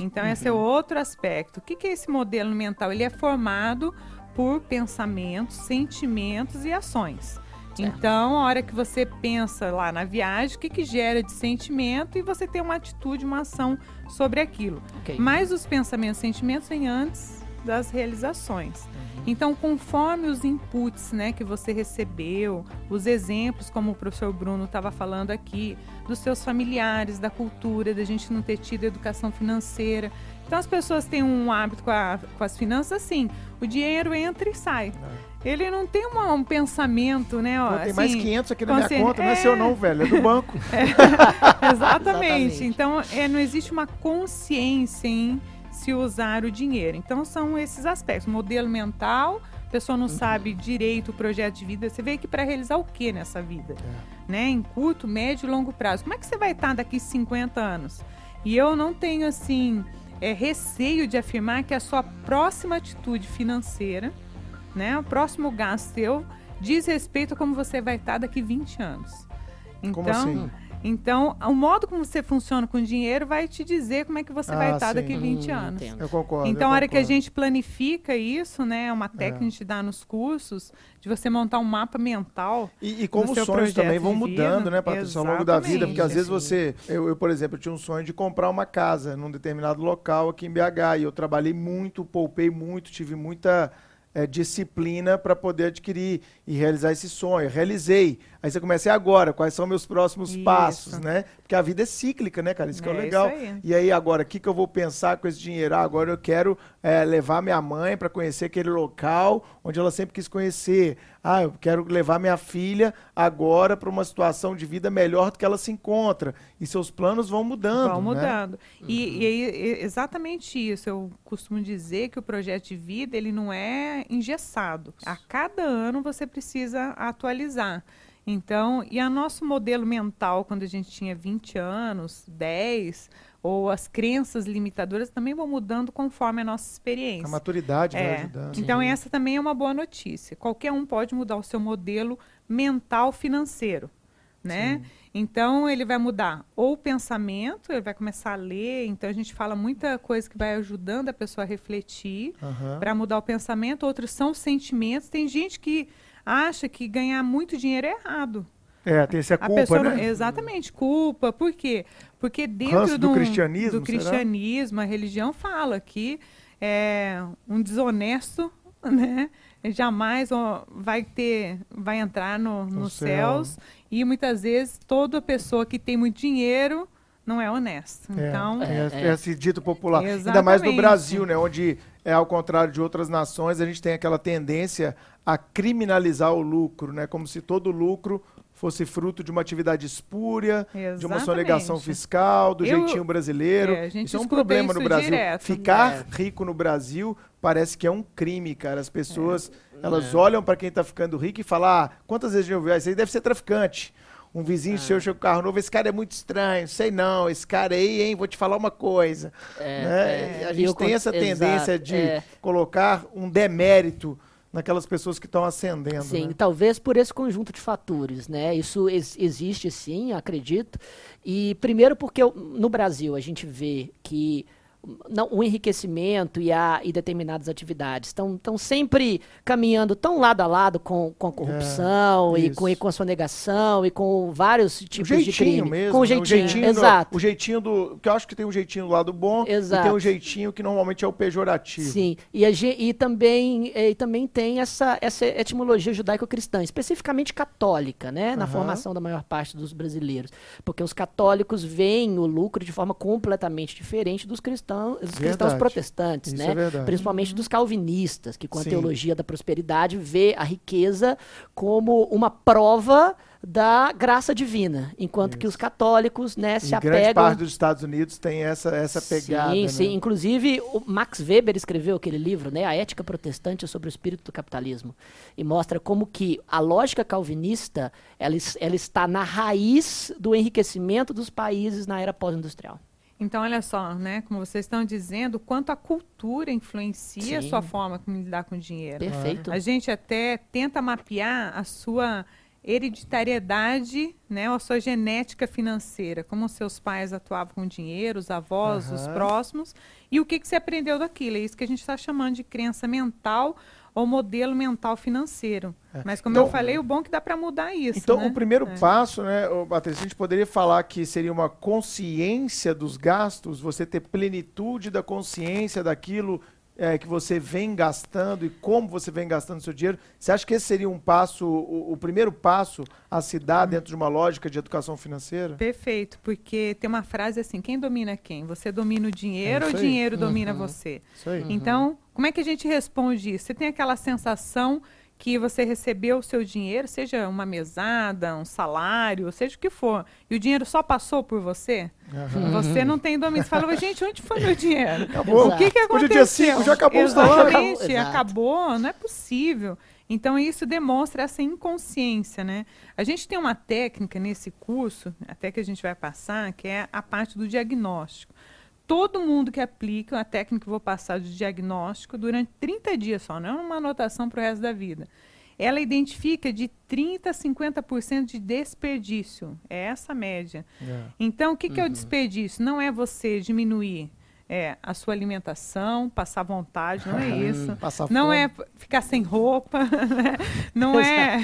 Então, esse é
Uhum.
outro aspecto. O que, que é esse modelo mental? Ele é formado por pensamentos, sentimentos e ações. Então, a hora que você pensa lá na viagem, o que, que gera de sentimento e você tem uma atitude, uma ação sobre aquilo.
Ok.
Mas os pensamentos e sentimentos vêm antes das realizações. Então, conforme os inputs né, que você recebeu, os exemplos, como o professor Bruno estava falando aqui, dos seus familiares, da cultura, da gente não ter tido educação financeira. Então, as pessoas têm um hábito com, a- com as finanças assim: o dinheiro entra e sai. Ele não tem uma- um pensamento, né? Ó,
Pô, tem mais
assim,
500 aqui na minha
consciente-
conta, não é
é.
seu não, velho, é do banco.
Exatamente.
Exatamente.
Então, é, não existe uma consciência em se usar o dinheiro. Então, são esses aspectos. Modelo mental, a pessoa não sabe direito o projeto de vida. Você veio aqui para realizar o que nessa vida? Né? Em curto, médio e longo prazo. Como é que você vai estar daqui 50 anos? E eu não tenho, assim, é, receio de afirmar que a sua próxima atitude financeira, né? O próximo gasto seu diz respeito a como você vai estar daqui 20 anos. Então,
Como assim?
então, o modo como você funciona com dinheiro vai te dizer como é que você vai
Ah,
estar
sim.
daqui 20
Hum,
anos.
entendo.
Eu concordo.
Então,
eu
a hora que a
concordo.
gente planifica isso, né, é uma técnica que a gente dá nos cursos, de você montar um mapa mental.
E, e como os sonhos também vão mudando, né, Patrícia, ao longo da vida, porque às vezes você. Eu, eu, por exemplo, tinha um sonho de comprar uma casa num determinado local aqui em BH. E eu trabalhei muito, poupei muito, tive muita eh, disciplina para poder adquirir e realizar esse sonho. Realizei. Aí você começa, e agora? Quais são meus próximos
Isso.
passos, né? Porque a vida é cíclica, né, cara? Isso que é, o
É,
legal.
aí.
E aí, agora, o que, que eu vou pensar com esse dinheiro? Ah, agora eu quero eh, levar minha mãe para conhecer aquele local onde ela sempre quis conhecer. Ah, eu quero levar minha filha agora para uma situação de vida melhor do que ela se encontra. E seus planos vão mudando.
Vão
né?
mudando. E, e aí, é exatamente isso. Eu costumo dizer que o projeto de vida ele não é engessado. A cada ano você precisa atualizar. Então, e a nosso modelo mental, quando a gente tinha 20 anos, 10, ou as crenças limitadoras também vão mudando conforme a nossa experiência.
A maturidade vai
É.
ajudando.
Então, essa também é uma boa notícia. Qualquer um pode mudar o seu modelo mental financeiro, né? Então, ele vai mudar ou o pensamento, ele vai começar a ler. Então, a gente fala muita coisa que vai ajudando a pessoa a refletir
Aham.
para mudar o pensamento. Outros são os sentimentos. Tem gente que acha que ganhar muito dinheiro é errado.
É, tem essa culpa,
pessoa
né?
Exatamente, culpa. Por quê? Porque dentro
do
um-
cristianismo,
do cristianismo, a religião fala que é, um desonesto, né, jamais ó, vai ter, vai entrar no,
No
nos
céu.
céus e muitas vezes toda pessoa que tem muito dinheiro não é honesta.
É,
Então,
é,
É,
é esse dito popular. Ainda
Exatamente.
mais no Brasil, né? Onde, é ao contrário de outras nações, a gente tem aquela tendência a criminalizar o lucro, né? Como se todo lucro fosse fruto de uma atividade espúria, de uma
Exatamente.
sonegação fiscal, do
Eu-
jeitinho brasileiro.
É, a gente
isso é um problema no Brasil.
direto.
Ficar
É.
rico no Brasil parece que é um crime, cara. As pessoas,
É.
elas olham para quem tá ficando rico e falam: ah, quantas vezes já ouviu? Ah, Isso aí deve ser traficante. Um vizinho
É.
seu chega com carro novo, esse cara é muito estranho, sei não, esse cara aí, hein, vou te falar uma coisa.
É,
né?
é.
A gente tem essa tendência
Exato,
de
é.
colocar um demérito naquelas pessoas que estão ascendendo.
Sim,
né?
talvez por esse conjunto de fatores, né? Isso ex existe sim, acredito. E primeiro porque no Brasil a gente vê que não, o enriquecimento e, a, e determinadas atividades estão sempre caminhando tão lado a lado com, com a corrupção
É,
e, com, e com a sonegação e com vários
O
tipos de
jeitinho
crime.
mesmo.
com o
né?
jeitinho,
do-
exato.
o jeitinho do. Que eu acho que tem um jeitinho do lado bom e
Exato.
tem um jeitinho que normalmente é o pejorativo.
Sim, e, a e também, e também tem essa, essa etimologia judaico-cristã, especificamente católica, né, na
Aham.
formação da maior parte dos brasileiros. Porque os católicos veem o lucro de forma completamente diferente dos cristãos, dos cristãos protestantes,
Isso
né?
é
principalmente dos calvinistas, que com a
Sim.
teologia da prosperidade vê a riqueza como uma prova da graça divina, enquanto que os católicos né, se
Em grande
apegam
parte dos Estados Unidos tem essa, essa pegada.
Sim,
né?
sim. Inclusive, o Max Weber escreveu aquele livro, né, A Ética Protestante sobre o Espírito do Capitalismo, e mostra como que a lógica calvinista ela, ela está na raiz do enriquecimento dos países na era pós-industrial.
Então, olha só, né? Como vocês estão dizendo, o quanto a cultura influencia a
Sim.
sua forma como lidar com o dinheiro.
Perfeito.
A gente até tenta mapear a sua hereditariedade, né, a sua genética financeira, como seus pais atuavam com dinheiro, os avós, os
Aham.
próximos, e o que, que você aprendeu daquilo. É isso que a gente está chamando de crença mental ou modelo mental financeiro. Mas como
Então-
eu falei, o bom é que dá para mudar isso.
Então,
né?
o primeiro
É.
passo, né, Patrícia, a gente poderia falar que seria uma consciência dos gastos, você ter plenitude da consciência daquilo é, que você vem gastando e como você vem gastando seu dinheiro. Você acha que esse seria um passo, o, o primeiro passo a se dar
Hum.
dentro de uma lógica de educação financeira?
Perfeito, porque tem uma frase assim: quem domina quem? Você domina o dinheiro
É
ou o dinheiro domina você?
Isso aí.
Então, como é que a gente responde isso? Você tem aquela sensação que você recebeu o seu dinheiro, seja uma mesada, um salário, seja o que for, e o dinheiro só passou por você?
Aham.
Você não tem domínio. Você fala, gente, onde foi meu dinheiro?
Acabou.
O que, que
Hoje
aconteceu?
é dia cinco, já acabou o salário.
Exatamente, acabou, não é possível. Então, isso demonstra essa inconsciência, né? A gente tem uma técnica nesse curso, até que a gente vai passar, que é a parte do diagnóstico. Todo mundo que aplica a técnica que eu vou passar de diagnóstico durante 30 dias só, não é uma anotação para o resto da vida. Ela identifica de 30% a 50% de desperdício. É essa a média.
É.
Então, o que, que é o desperdício? Não é você diminuir é, a sua alimentação, passar vontade, não é isso.
Passar
Não
fome.
é ficar sem roupa, né? não é,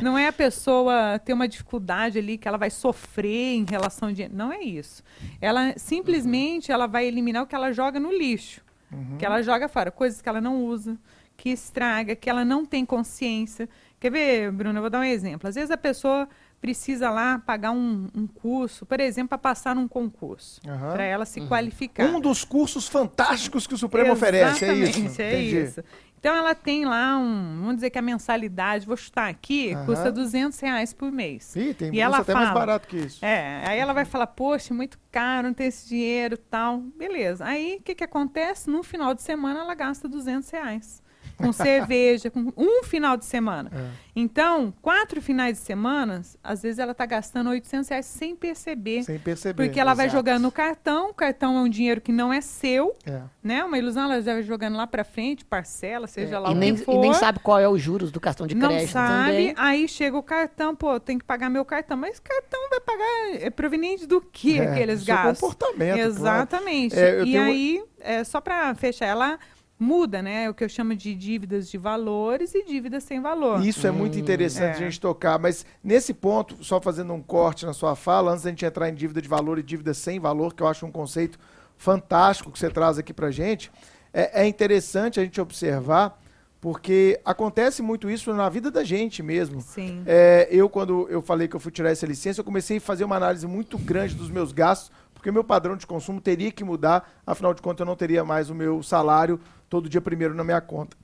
não é a pessoa ter uma dificuldade ali que ela vai sofrer em relação dinheiro. Não é isso. Ela simplesmente ela vai eliminar o que ela joga no lixo,
Uhum.
que ela joga fora, coisas que ela não usa, que estraga, que ela não tem consciência. Quer ver, Bruno? Eu vou dar um exemplo. Às vezes a pessoa precisa lá pagar um, um curso, por exemplo, para passar num concurso,
Aham.
para ela se qualificar.
Um dos cursos fantásticos que o Supremo oferece, é isso?
Exatamente, é
Entendi.
isso. Então ela tem lá um, vamos dizer que a mensalidade, vou chutar aqui,
Aham.
custa 200 reais por mês.
Ih, tem
E ela
até mais
fala,
barato que isso.
É, aí ela vai falar, poxa, muito caro, não tem esse dinheiro tal. Beleza. Aí o que, que acontece? No final de semana ela gasta 200 reais. Com cerveja, com um final de semana.
É.
Então, quatro finais de semana, às vezes ela está gastando 800 reais sem perceber.
Sem perceber.
Porque ela vai
exato.
jogando no cartão, o cartão é um dinheiro que não é seu,
É.
né? Uma ilusão, ela já vai jogando lá pra frente, parcela, seja lá
É, e,
o
nem,
que
e
for.
nem sabe qual é os juros do cartão de
não
crédito
sabe,
também.
aí chega o cartão, pô, tem que pagar meu cartão. Mas cartão vai pagar, é proveniente do que
É,
aqueles
do seu
gastos?
comportamento, claro.
Exatamente.
É, eu
e
tenho-
aí, é, só pra fechar, ela muda, né? O que eu chamo de dívidas de valores e dívidas sem valor.
Isso é muito interessante
é.
a gente tocar, mas nesse ponto, só fazendo um corte na sua fala, antes da gente entrar em dívida de valor e dívida sem valor, que eu acho um conceito fantástico que você traz aqui pra gente, é, é interessante a gente observar, porque acontece muito isso na vida da gente mesmo.
Sim.
É, eu, quando eu falei que eu fui tirar essa licença, eu comecei a fazer uma análise muito grande dos meus gastos, porque meu padrão de consumo teria que mudar, afinal de contas eu não teria mais o meu salário todo dia primeiro na minha conta.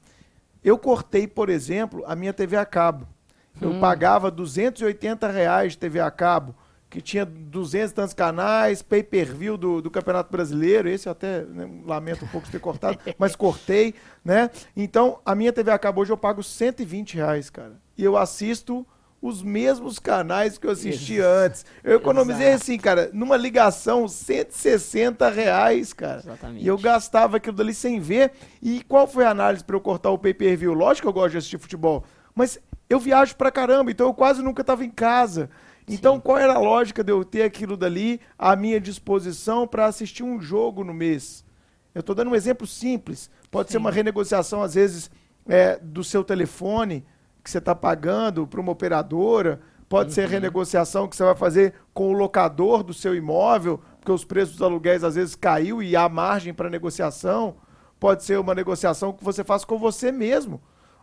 Eu cortei, por exemplo, a minha TV a cabo. Eu pagava 280 reais de TV a cabo, que tinha 200 e tantos canais, pay-per-view do, do Campeonato Brasileiro, esse eu até né, lamento um pouco de ter cortado, mas cortei, né? Então, a minha TV a cabo hoje eu pago 120 reais, cara. E eu assisto os mesmos canais que eu assistia antes. Eu economizei
Exato.
assim, cara, numa ligação, 160 reais, cara.
Exatamente.
E eu gastava aquilo dali sem ver. E qual foi a análise pra eu cortar o pay-per-view? Lógico que eu gosto de assistir futebol, mas eu viajo pra caramba, então eu quase nunca tava em casa. Então, qual era a lógica de eu ter aquilo dali à minha disposição para assistir um jogo no mês? Eu estou dando um exemplo simples. Pode ser uma renegociação, às vezes, é, do seu telefone que você está pagando para uma operadora. Pode ser renegociação que você vai fazer com o locador do seu imóvel, porque os preços dos aluguéis às vezes caiu e há margem para negociação. Pode ser uma negociação que você faz com você mesmo.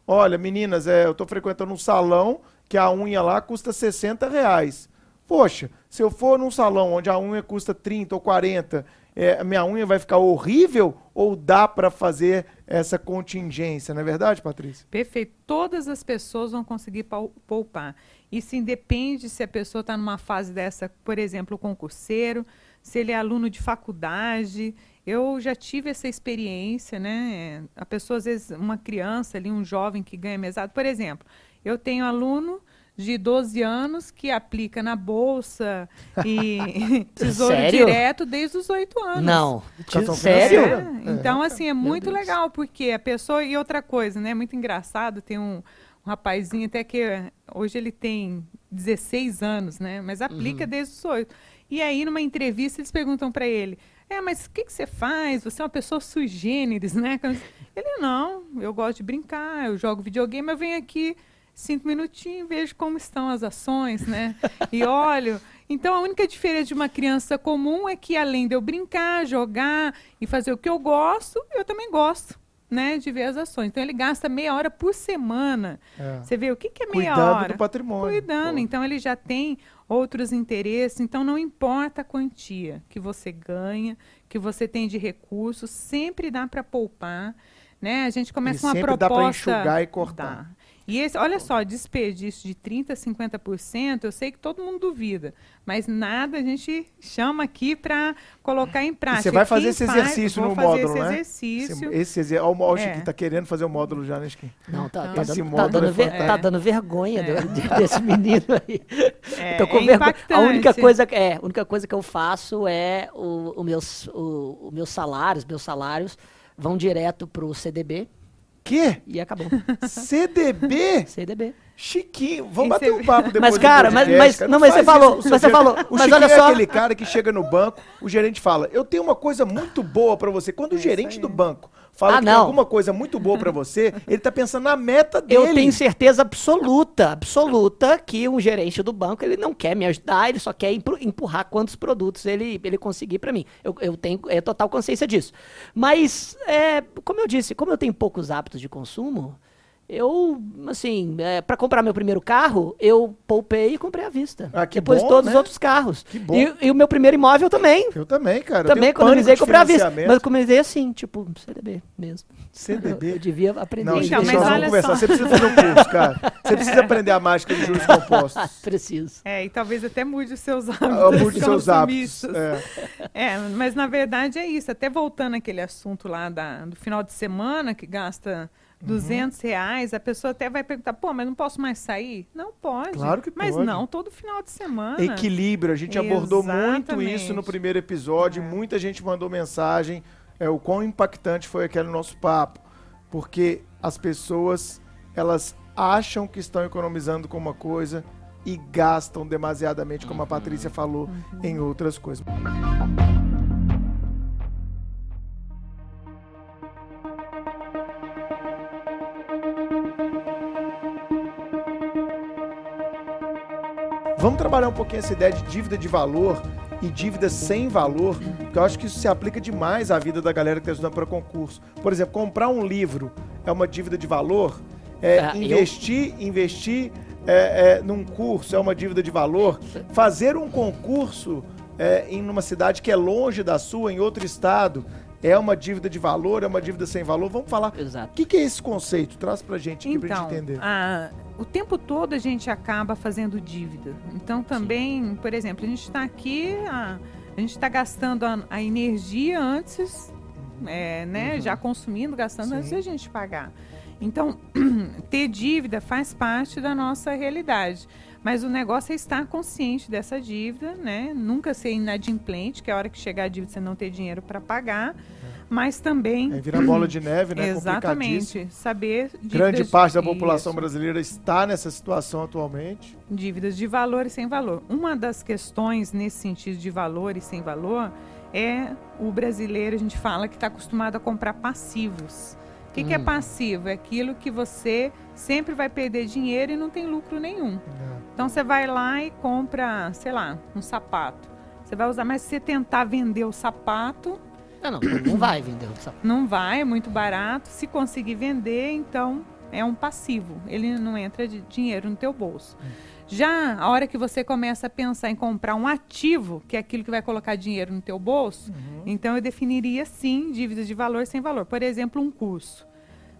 Olha, meninas, é, eu estou frequentando um salão que a unha lá custa 60 reais. Poxa, se eu for num salão onde a unha custa 30 ou 40, é, a minha unha vai ficar horrível ou dá para fazer essa contingência, não é verdade, Patrícia?
Perfeito. Todas as pessoas vão conseguir poupar. Isso independe se a pessoa está numa fase dessa, por exemplo, concurseiro, se ele é aluno de faculdade. Eu já tive essa experiência, né? A pessoa, às vezes, uma criança ali, um jovem que ganha mesado. Por exemplo, eu tenho aluno de 12 anos que aplica na bolsa e tesouro
Sério?
direto desde os 8 anos.
Não. Sério?
financeira.
É, então, assim, é muito legal, porque a pessoa. E outra coisa, né? Muito engraçado, tem um, um rapazinho até que hoje ele tem 16 anos, né? Mas aplica
Uhum.
desde os 8. E aí, numa entrevista, eles perguntam para ele: É, mas o que, que você faz? Você é uma pessoa sui generis, né? Ele, não, eu gosto de brincar, eu jogo videogame, eu venho aqui cinco minutinhos, vejo como estão as ações, né? E olho. Então, a única diferença de uma criança comum é que, além de eu brincar, jogar e fazer o que eu gosto, eu também gosto, né, de ver as ações. Então, ele gasta meia hora por semana.
É.
Você vê o que, que é meia
Cuidando
hora?
do patrimônio.
Cuidando.
Pô.
Então, ele já tem outros interesses. Então, não importa a quantia que você ganha, que você tem de recursos, sempre dá para poupar. Né? A gente começa
E
uma
sempre dá
proposta.
enxugar e cortar.
Dá. E esse, olha só, desperdício de 30%, 50%, eu sei que todo mundo duvida, mas nada a gente chama aqui para colocar em
E
prática.
você vai fazer esse
faz,
exercício no módulo,
esse
né?
exercício.
Esse, esse exer- ó, o ó, o
É.
Chiquinho tá querendo fazer o módulo já, né, Chiquinho?
Não, tá, tá
esse
dando, tá,
módulo
dando
é
ver- tá dando vergonha
É.
do- de- desse menino aí.
É,
Tô com
é
vergonha. A única coisa, é, a única coisa que eu faço é o, o meus, o, o meus salários, meus salários vão direto pro CDB
Que?
e acabou.
CDB?
CDB.
Chiquinho, vamos bater um papo depois
Mas,
do
cara, mas- mas-
cara.
não, mas você falou- mas você falou-.
O
mas olha
é
só-
aquele cara que chega no banco, o gerente fala, eu tenho uma coisa muito boa pra você. Quando o
Isso
gerente do banco fala
Ah,
que tem alguma coisa muito boa pra você, ele tá pensando na meta dele.
Eu tenho certeza absoluta, absoluta, que um gerente do banco ele não quer me ajudar, ele só quer empur- empurrar quantos produtos ele, ele conseguir para mim. Eu, eu tenho é, total consciência disso. Mas, é, como eu disse, como eu tenho poucos hábitos de consumo, eu, assim, para comprar meu primeiro carro, eu poupei e comprei à vista.
Ah, que
Depois
bom,
todos
né?
os outros carros.
Que bom.
E, e o meu primeiro imóvel também.
Eu também, cara. eu
também economizei e comprei à vista. Mas eu economizei assim, tipo, CDB mesmo. Eu,
CDB.
devia aprender
Não, gente,
Então,
nós
mas
vamos conversar.
só.
Você precisa fazer um curso, cara. Você precisa aprender a mágica de juros compostos.
Preciso.
É, e talvez até mude os seus
Ah,
hábitos.
Mude seus hábitos. É.
É, mas na verdade é isso. Até voltando àquele assunto lá da, do final de semana, que gasta
Uhum.
200 reais, a pessoa até vai perguntar, pô, mas não posso mais sair? Não pode.
Claro que
Mas
pode.
não todo final de semana.
Equilíbrio, a gente abordou muito
Exatamente.
isso no primeiro episódio,
É.
muita gente mandou mensagem, é, o quão impactante foi aquele nosso papo, porque as pessoas, elas acham que estão economizando com uma coisa e gastam demasiadamente, como a Patrícia falou, em outras coisas. Vamos trabalhar um pouquinho essa ideia de dívida de valor e dívida sem valor, porque eu acho que isso se aplica demais à vida da galera que está estudando para concurso. Por exemplo, comprar um livro é uma dívida de valor, é,
Ah, eu-
investir, investir é, é, num curso é uma dívida de valor, fazer um concurso é, em uma cidade que é longe da sua, em outro estado, é uma dívida de valor, é uma dívida sem valor. Vamos falar. O
Exato.
que, que é esse conceito? Traz pra gente aqui pra
Então,
gente entender.
a- o tempo todo a gente acaba fazendo dívida. Então também, por exemplo, a gente está aqui, a, a gente está gastando a, a energia antes, é, né? Já consumindo, gastando antes
Sim.
de a gente pagar. Então, ter dívida faz parte da nossa realidade. Mas o negócio é estar consciente dessa dívida, né? Nunca ser inadimplente, que é a hora que chegar a dívida você não ter dinheiro para pagar. Mas também.
É, vira bola de neve, né?
Exatamente. Saber.
Grande parte da população isso. brasileira está nessa situação atualmente.
Dívidas de valor e sem valor. Uma das questões nesse sentido de valor e sem valor é o brasileiro, a gente fala que está acostumado a comprar passivos. O que, hum. que, é hum. passivo? É aquilo que você sempre vai perder dinheiro e não tem lucro nenhum. É. Então você vai lá e compra, sei lá, um sapato. Você vai usar, mas se você tentar vender o sapato.
Não, não, não vai vender o sapato.
Não vai, é muito barato. Se conseguir vender, então é um passivo. Ele não entra de dinheiro no teu bolso. Hum. Já a hora que você começa a pensar em comprar um ativo, que é aquilo que vai colocar dinheiro no teu bolso, uhum. então eu definiria sim dívidas de valor sem valor. Por exemplo, um curso.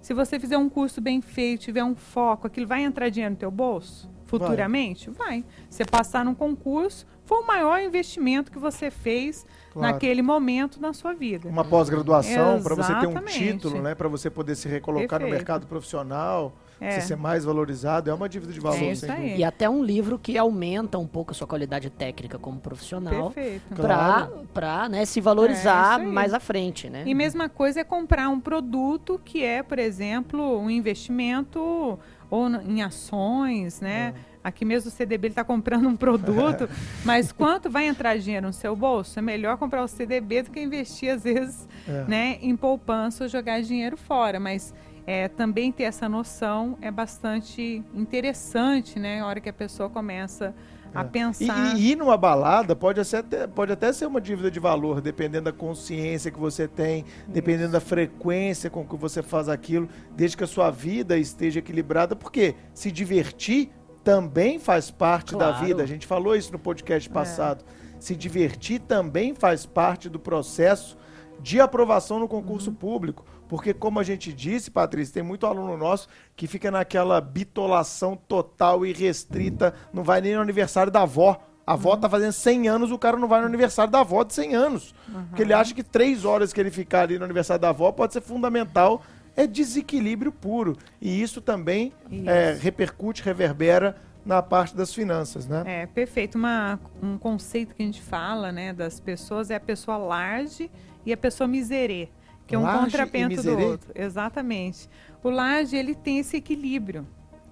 Se você fizer um curso bem feito, tiver um foco, aquilo vai entrar dinheiro no teu bolso? Futuramente? Vai. vai. Você passar num concurso, foi o maior investimento que você fez claro. naquele momento na sua vida.
Uma pós-graduação para você ter um título, né, para você poder se recolocar Perfeito. no mercado profissional. É. Você ser mais valorizado, é uma dívida de valor. É
isso aí. E até um livro que aumenta um pouco a sua qualidade técnica como profissional. Para claro. né, se valorizar é mais à frente, né?
E mesma coisa é comprar um produto que é, por exemplo, um investimento ou em ações, né? É. Aqui mesmo o CDB está comprando um produto, mas quanto vai entrar dinheiro no seu bolso? É melhor comprar o CDB do que investir, às vezes, é. né, em poupança ou jogar dinheiro fora. Mas é, também ter essa noção é bastante interessante, né? A hora que a pessoa começa a é. pensar.
E, e ir numa balada pode, até, pode até ser uma dívida de valor, dependendo da consciência que você tem, dependendo Isso. da frequência com que você faz aquilo, desde que a sua vida esteja equilibrada, porque se divertir também faz parte claro. da vida. A gente falou isso no podcast é. passado. É. Se divertir também faz parte do processo de aprovação no concurso uhum. público. Porque, como a gente disse, Patrícia, tem muito aluno nosso que fica naquela bitolação total e restrita, não vai nem no aniversário da avó. A avó uhum. tá fazendo 100 anos, o cara não vai no aniversário da avó de 100 anos. Uhum. Porque ele acha que três horas que ele ficar ali no aniversário da avó pode ser fundamental. É desequilíbrio puro. E isso também isso. É, repercute, reverbera na parte das finanças, né?
É, perfeito. Uma, um conceito que a gente fala, né, das pessoas é a pessoa large e a pessoa miserê que é um laje contrapento do outro. Exatamente. O laje, ele tem esse equilíbrio,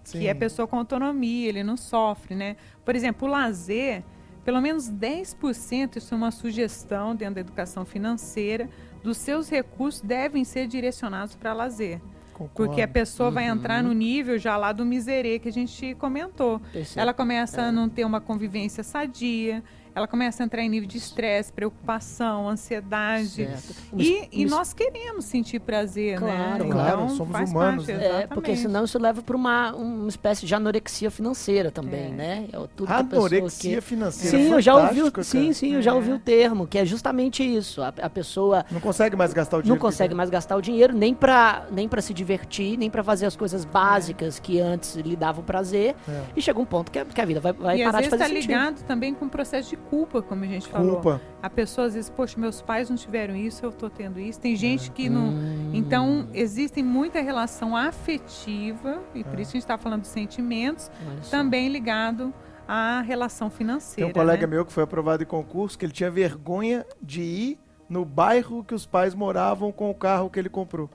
Sim. que é a pessoa com autonomia, ele não sofre, né? Por exemplo, o lazer, pelo menos 10%, isso é uma sugestão dentro da educação financeira, dos seus recursos devem ser direcionados para lazer. Concordo. Porque a pessoa uhum. vai entrar no nível já lá do miserê que a gente comentou. Ela começa é. a não ter uma convivência sadia, ela começa a entrar em nível de estresse, preocupação, ansiedade. E, e, nós queremos sentir prazer,
claro,
né?
Claro, claro,
somos humanos.
Parte, é, porque senão isso leva para uma, uma espécie de anorexia financeira também, é. né?
É tudo anorexia que... financeira.
Sim, eu já ouvi, o, sim, sim, eu já ouvi o termo, que é justamente isso. A, a, pessoa
não consegue mais gastar o dinheiro.
Não consegue mais gastar o dinheiro nem para nem para se divertir, nem para fazer as coisas básicas que antes lhe davam prazer. É. E chega um ponto que a, que a vida vai, vai
e
parar
de
fazer
tá sentido. ligado também com o processo de culpa, como a gente falou. Culpa. A pessoa às vezes, poxa, meus pais não tiveram isso, eu estou tendo isso. Tem gente que não. Hum. Então, existe muita relação afetiva, e por isso a gente está falando de sentimentos, também ligado à relação financeira.
Tem um colega
né?
meu que foi aprovado em concurso que ele tinha vergonha de ir no bairro que os pais moravam com o carro que ele comprou.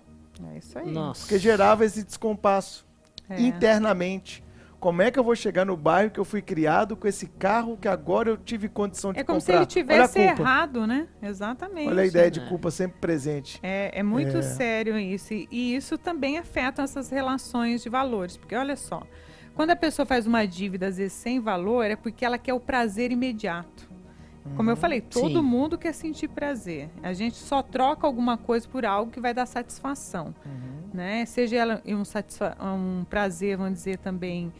É isso aí.
Nossa. Porque gerava esse descompasso é. internamente. Como é que eu vou chegar no bairro que eu fui criado com esse carro que agora eu tive condição de comprar?
É como
comprar?
se ele tivesse errado, né? Exatamente.
Olha a ideia de culpa sempre presente.
É, é muito é. sério isso. E isso também afeta essas relações de valores. Porque olha só, quando a pessoa faz uma dívida, às vezes sem valor, é porque ela quer o prazer imediato. Como eu uhum. falei, todo Sim. mundo quer sentir prazer. A gente só troca alguma coisa por algo que vai dar satisfação. Uhum. Né? Seja ela um, um prazer, vamos dizer também,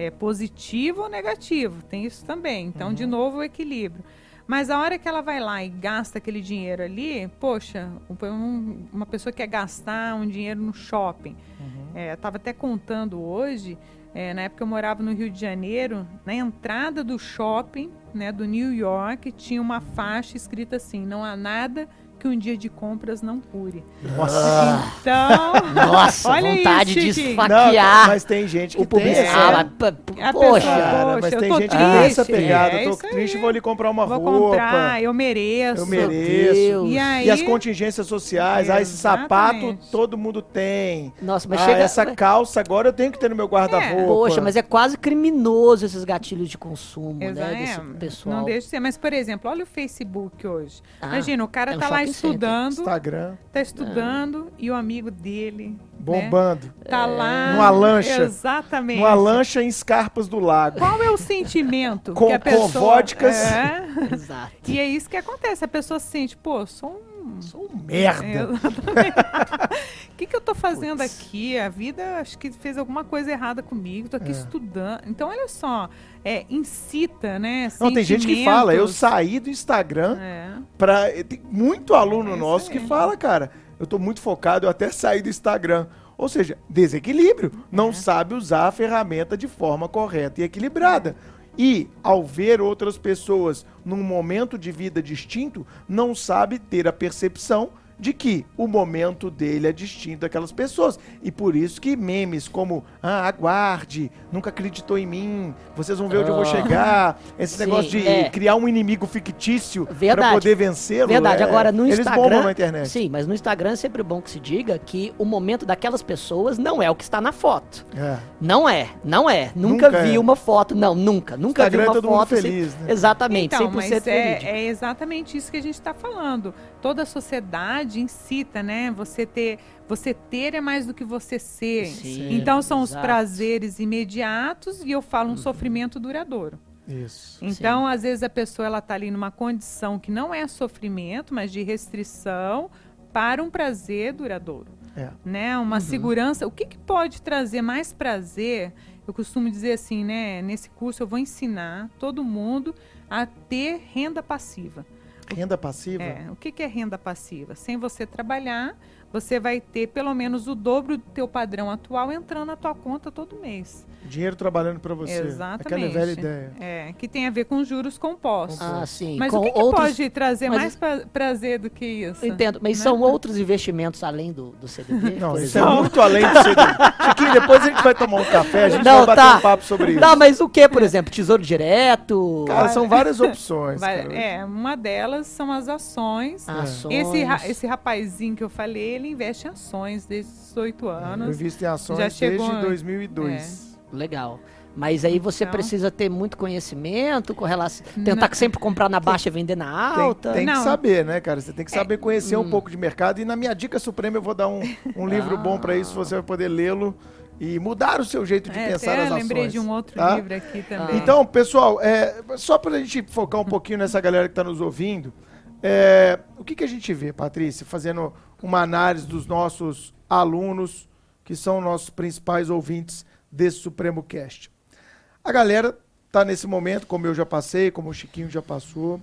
é, positivo ou negativo. Tem isso também. Então, uhum. de novo, o equilíbrio. Mas a hora que ela vai lá e gasta aquele dinheiro ali, poxa, um, uma pessoa quer gastar um dinheiro no shopping. Uhum. É, Estava até contando hoje, é, na época eu morava no Rio de Janeiro, na entrada do shopping né, do New York tinha uma faixa escrita assim: não há nada que um dia de compras não cure.
Nossa.
Então,
Nossa,
olha
vontade
isso,
de esfaquear
mas tem gente que
o
tem
publicitário.
essa-
Ah, mas, p-
A
poxa.
Cara, mas
eu
tem
tô
gente que tem essa
triste.
pegada.
É
tô
isso aí.
triste, vou ali comprar uma
vou
roupa.
comprar, eu mereço.
Eu
Meu
mereço.
Deus.
E aí,
E as contingências sociais, ah, esse sapato todo mundo tem.
Nossa, mas
ah,
chega.
essa calça agora eu tenho que ter no meu guarda-roupa.
Poxa, mas é quase criminoso esses gatilhos de consumo,
Exa-
né?
é,
Desse pessoal.
Não deixa de ser. Mas, por exemplo, olha o Facebook hoje.
Ah,
Imagina, o cara
é um
tá lá. Estudando,
Instagram
tá estudando e o amigo dele, né,
bombando.
tá lá.
Numa lancha.
Exatamente.
Numa lancha em escarpas do lago.
Qual é o sentimento
Com-
que a
com
pessoa...
vodkas.
É.
Exato.
E é isso que acontece. A pessoa se sente, pô, sou um...
Sou um merda.
É. O que, que eu tô fazendo
Putz.
aqui? A vida acho que fez alguma coisa errada comigo, tô aqui
É.
estudando. Então, olha só, é, incita, né?
Não, tem gente que fala, eu saí do Instagram
É.
pra. Tem muito aluno
É
nosso que fala, cara, eu tô muito focado, eu até saí do Instagram. Ou seja, desequilíbrio. Não
É.
sabe usar a ferramenta de forma correta e equilibrada. E, ao ver outras pessoas num momento de vida distinto, não sabe ter a percepção de que o momento dele é distinto daquelas pessoas. E por isso que memes como ah, aguarde, nunca acreditou em mim, vocês vão ver onde eu vou
Ah.
chegar, esse
Sim,
negócio de
é.
criar um inimigo fictício para poder vencê-lo.
Verdade,
é-
agora no
eles
Instagram.
bombam na internet.
Sim, mas no Instagram é sempre bom que se diga que o momento daquelas pessoas não é o que está na foto.
É.
Não é, não é. Nunca,
Nunca
vi
é.
uma foto, não, nunca. Nunca
Instagram
vi
é
uma
todo mundo
foto.
feliz, né?
Exatamente,
Então,
100%
mas é, é exatamente isso que a gente está falando. Toda a sociedade incita, né? Você ter, você ter é mais do que você ser.
Sim,
então são os
exato.
prazeres imediatos e eu falo um sofrimento duradouro.
Isso.
Então, às vezes a pessoa ela tá ali numa condição que não é sofrimento, mas de restrição para um prazer duradouro,
É.
né? Uma segurança. O que, que pode trazer mais prazer? Eu costumo dizer assim, né? Nesse curso eu vou ensinar todo mundo a ter renda passiva.
Renda passiva?
É, o que, que é renda passiva? Sem você trabalhar, você vai ter pelo menos o dobro do teu padrão atual entrando na tua conta todo mês.
Dinheiro trabalhando para você.
Exatamente.
Aquela velha ideia.
É, que tem a ver com juros compostos.
Ah, sim.
Mas
com
o que, que
outros...
pode trazer
mas-
mais pra- prazer do que isso?
Entendo, mas
Né?
são outros investimentos além do, do CDB?
Não, isso é muito além do CD. Chiquinho, depois a gente vai tomar um café, a gente
Não,
vai bater
tá.
um papo sobre isso.
Não, mas o que, por exemplo? Tesouro direto?
Cara, são várias opções.
Vai-
cara.
é, uma delas são as ações.
ações.
Esse, ra- esse rapazinho que eu falei, ele investe em ações desde os 18
Eu
anos.
invisto em ações
Já chegou-
desde 2002.
Legal. Mas aí você
Então-
precisa ter muito conhecimento com relação. Tentar sempre comprar na baixa e vender na
Tem,
alta.
tem que
Não.
saber, né, cara? Você tem que saber conhecer
Hum.
um pouco de mercado. E na minha dica suprema eu vou dar um, um livro bom para isso, você vai poder lê-lo e mudar o seu jeito de
É,
pensar
até
as ações.
lembrei de um outro
tá?
livro aqui também.
Então, pessoal, é, só para a gente focar um pouquinho nessa galera que está nos ouvindo, é, o que, que a gente vê, Patrícia, fazendo uma análise dos nossos alunos, que são nossos principais ouvintes desse Supremo Cast? A galera está nesse momento, como eu já passei, como o Chiquinho já passou,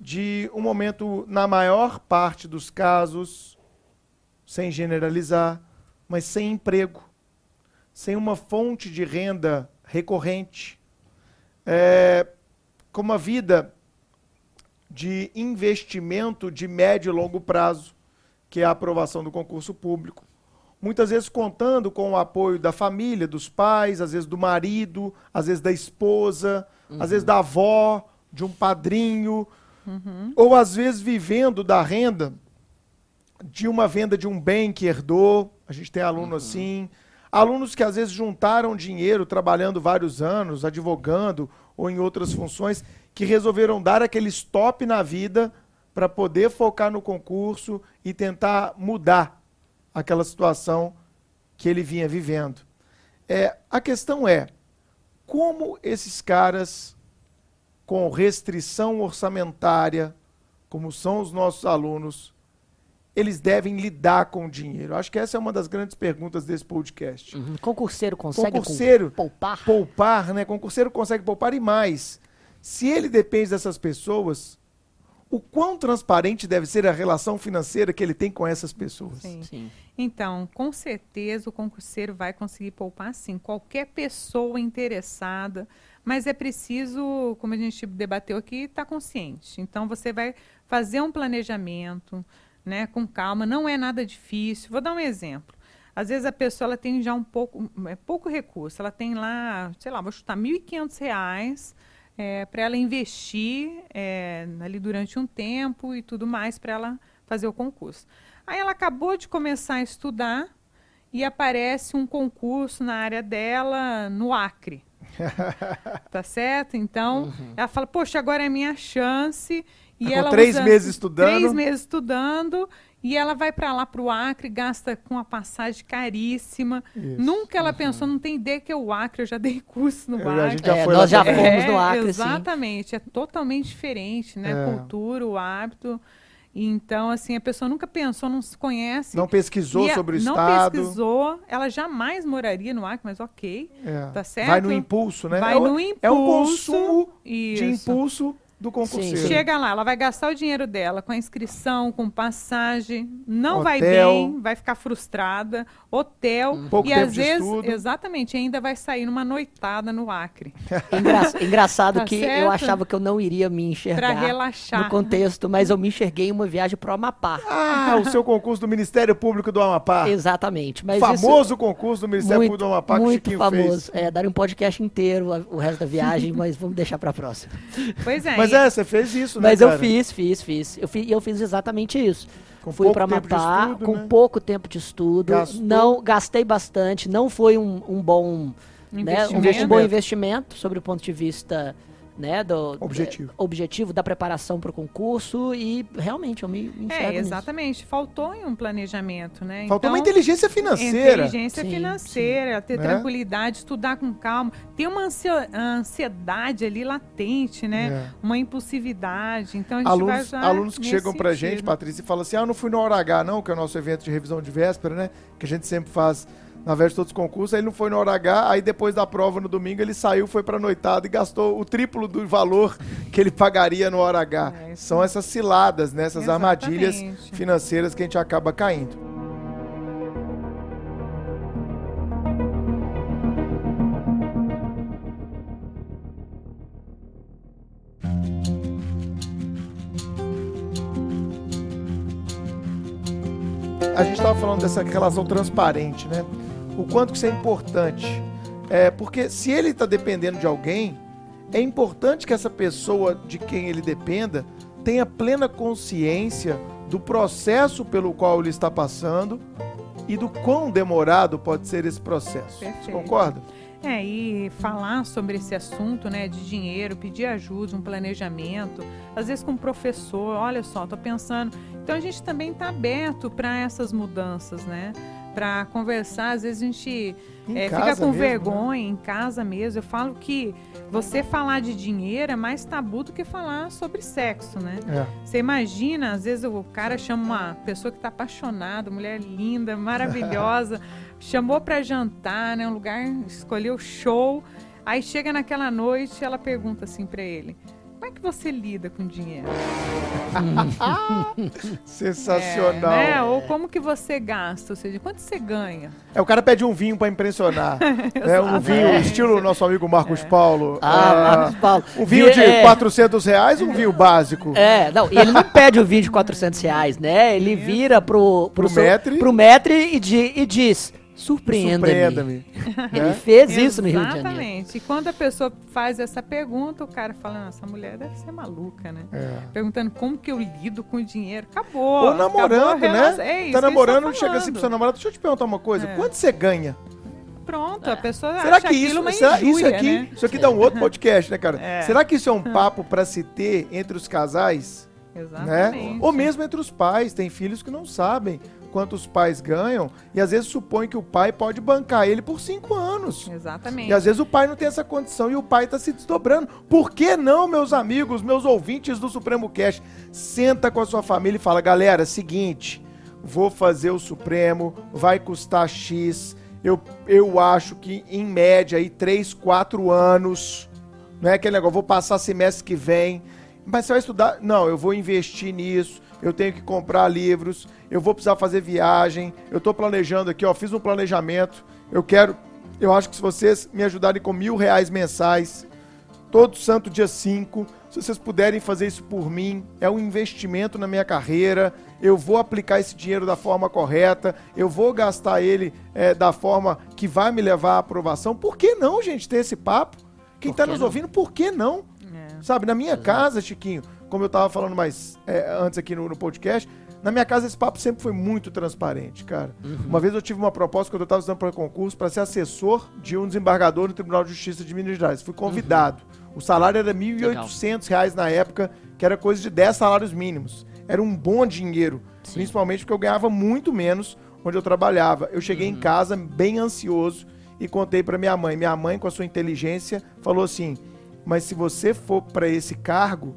de um momento, na maior parte dos casos, sem generalizar, mas sem emprego, sem uma fonte de renda recorrente, é, com uma vida de investimento de médio e longo prazo, que é a aprovação do concurso público. Muitas vezes contando com o apoio da família, dos pais, às vezes do marido, às vezes da esposa, às vezes da avó, de um padrinho, ou às vezes vivendo da renda de uma venda de um bem que herdou. A gente tem aluno assim. Alunos que às vezes juntaram dinheiro trabalhando vários anos, advogando ou em outras funções, que resolveram dar aquele stop na vida para poder focar no concurso e tentar mudar aquela situação que ele vinha vivendo. É, a questão é como esses caras com restrição orçamentária, como são os nossos alunos, eles devem lidar com o dinheiro? Acho que essa é uma das grandes perguntas desse podcast.
Uhum. Concurseiro consegue
Concurseiro,
poupar?
Poupar, né? Concurseiro consegue poupar e mais. Se ele depende dessas pessoas, o quão transparente deve ser a relação financeira que ele tem com essas pessoas.
Sim.
Sim.
Então, com certeza o concurseiro vai conseguir poupar sim. Qualquer pessoa interessada, mas é preciso, como a gente debateu aqui, estar consciente. Então, você vai fazer um planejamento, né, com calma. Não é nada difícil. Vou dar um exemplo. Às vezes a pessoa ela tem já um pouco, é, pouco recurso. Ela tem lá, sei lá, vou chutar R$ 1.500 é, para ela investir é, ali durante um tempo e tudo mais para ela fazer o concurso. Aí ela acabou de começar a estudar e aparece um concurso na área dela no Acre. tá certo? Então, ela fala, poxa, agora é a minha chance. E
Tá
ela
três meses estudando.
Três meses estudando. E ela vai para lá, para o Acre, gasta com uma passagem caríssima.
Isso.
Nunca ela pensou, não tem ideia que é o Acre, eu já dei curso no
a
Acre.
já
É,
foi
nós já fomos no Acre, sim.
Exatamente, é totalmente diferente, né?
É.
A cultura, o hábito. Então, assim, a pessoa nunca pensou, não se conhece.
Não pesquisou
E a-
sobre o
não
Estado.
pesquisou, ela jamais moraria no Acre, mas ok.
É.
Tá certo?
Vai no impulso, né?
Vai
é, o-
no
é o
impulso,
consumo
Isso.
de impulso do concurseiro.
Sim.
Chega lá, ela vai gastar o dinheiro dela com a inscrição, com passagem, não vai
Hotel.
bem, vai ficar frustrada, hotel,
Pouco
e
tempo
às
de
vezes,
estudo.
exatamente, ainda vai sair numa noitada no Acre,
Engra- engraçado
Tá
que
certo?
eu achava que eu não iria me
para
enxergar
relaxar.
no contexto, mas eu me enxerguei em uma viagem pro Amapá.
Ah, o seu concurso do Ministério Público do Amapá.
Exatamente. Mas
famoso concurso do
isso,
Ministério
muito,
Público do Amapá que o
muito
Chiquinho
famoso.
fez.
É, daria um podcast inteiro o resto da viagem, mas vamos deixar pra próxima.
Pois é,
Mas
e-
é, você fez isso, né,
Mas eu
cara?
fiz, fiz, fiz. Eu fiz, eu fiz exatamente isso.
Com
Fui para Amapá
estudo,
com
né?
pouco tempo de estudo.
Gastou.
Não gastei bastante. Não foi um, um bom né, um, um bom investimento sobre o ponto de vista né, do
Objetivo.
é, objetivo da preparação para o concurso e realmente eu me, me enxergo
É,
nisso.
exatamente. Faltou em um planejamento, né?
Faltou uma
Então,
inteligência financeira.
Inteligência
Sim,
financeira, ter
Né?
tranquilidade, estudar com calma. Ter uma ansiedade ali latente, né?
É.
Uma impulsividade. Então a gente vai
Alunos, alunos que chegam pra gente. Patrícia, e falam assim: ah, eu não fui no Hora H, não, que é o nosso evento de revisão de véspera, né? Que a gente sempre faz na véspera de todos os concursos. Aí ele não foi no Hora H, aí depois da prova no domingo ele saiu, foi pra noitada e gastou o triplo do valor que ele pagaria no Hora H.
É,
São essas ciladas, né? Essas armadilhas
Exatamente.
financeiras que a gente acaba caindo. A gente estava falando dessa relação transparente, né? O quanto que isso é importante. É, porque se ele está dependendo de alguém, é importante que essa pessoa de quem ele dependa tenha plena consciência do processo pelo qual ele está passando e do quão demorado pode ser esse processo. Você
Perfeito.
concorda?
É, e falar sobre esse assunto, né, de dinheiro, pedir ajuda, um planejamento, às vezes com um professor, olha só, tô pensando. Então a gente também está aberto para essas mudanças, né? Para conversar, às vezes a gente é, fica com
mesmo, né?
vergonha em casa mesmo. Eu falo que você falar de dinheiro é mais tabu do que falar sobre sexo, né?
É.
Você imagina, às vezes o cara chama uma pessoa que está apaixonada, mulher linda, maravilhosa, chamou para jantar, né, um lugar, escolheu show. Aí chega naquela noite, ela pergunta assim para ele: "Como é que você lida com dinheiro?"
Sensacional.
É,
É,
né? Ou como que você gasta, ou seja, quanto você ganha?
o cara pede um vinho para impressionar. né? Um vinho
Exatamente.
estilo nosso amigo Marcos Paulo.
Ah,
É,
Marcos Paulo.
Um vinho de
é,
400 reais, um vinho básico.
É, não, ele não pede o vinho de 400 reais, né? Ele vira pro,
Pro
seu-
maître.
pro maître e, di- e diz, surpreenda-me.
Surpreenda-me.
Ele
né?
fez isso no Rio de Janeiro.
Exatamente. E quando a pessoa faz essa pergunta, o cara fala: "Não, essa mulher deve ser maluca, né?"
É.
Perguntando como que eu lido com o dinheiro. Acabou.
Ou namorando,
acabou
né?
É isso
tá
que a gente
namorando, chega assim pro seu namorado, deixa eu te perguntar uma coisa,
É.
quanto você ganha?
Pronto, a pessoa
Será
acha
que isso,
uma
será, isso
injúria,
aqui,
né?
isso aqui dá um outro podcast, né, cara?
É.
Será que isso é um papo pra se ter entre os casais, né?
Exatamente.
Ou mesmo entre os pais, tem filhos que não sabem quanto os pais ganham e às vezes supõe que o pai pode bancar ele por cinco anos.
Exatamente.
E às vezes o pai não tem essa condição e o pai está se desdobrando. Por que não, meus amigos, meus ouvintes do Supremo Cash? Senta com a sua família e fala: galera, seguinte, vou fazer o Supremo, vai custar X. Eu, eu acho que em média aí 3, 4 anos. Não é aquele negócio, vou passar semestre que vem. Mas você vai estudar? Não, eu vou investir nisso, eu tenho que comprar livros, eu vou precisar fazer viagem, eu estou planejando aqui, ó, fiz um planejamento, eu quero, eu acho que se vocês me ajudarem com mil reais mensais, todo santo dia 5, se vocês puderem fazer isso por mim, é um investimento na minha carreira, eu vou aplicar esse dinheiro da forma correta, eu vou gastar ele é, da forma que vai me levar à aprovação. Por que não, gente, ter esse papo? Quem está nos não? ouvindo, por que não? É. Sabe, na minha Exato. casa, Chiquinho, como eu estava falando mais é, antes aqui no, no, podcast, na minha casa esse papo sempre foi muito transparente, cara. Uhum. Uma vez eu tive uma proposta quando eu estava estudando para concurso para ser assessor de um desembargador no Tribunal de Justiça de Minas Gerais. Fui convidado. Uhum. O salário era R$ 1.800 na época, que era coisa de 10 salários mínimos. Era um bom dinheiro, Sim. principalmente porque eu ganhava muito menos onde eu trabalhava. Eu cheguei uhum. em casa bem ansioso e contei para minha mãe. Minha mãe, com a sua inteligência, falou assim: Mas se você for para esse cargo,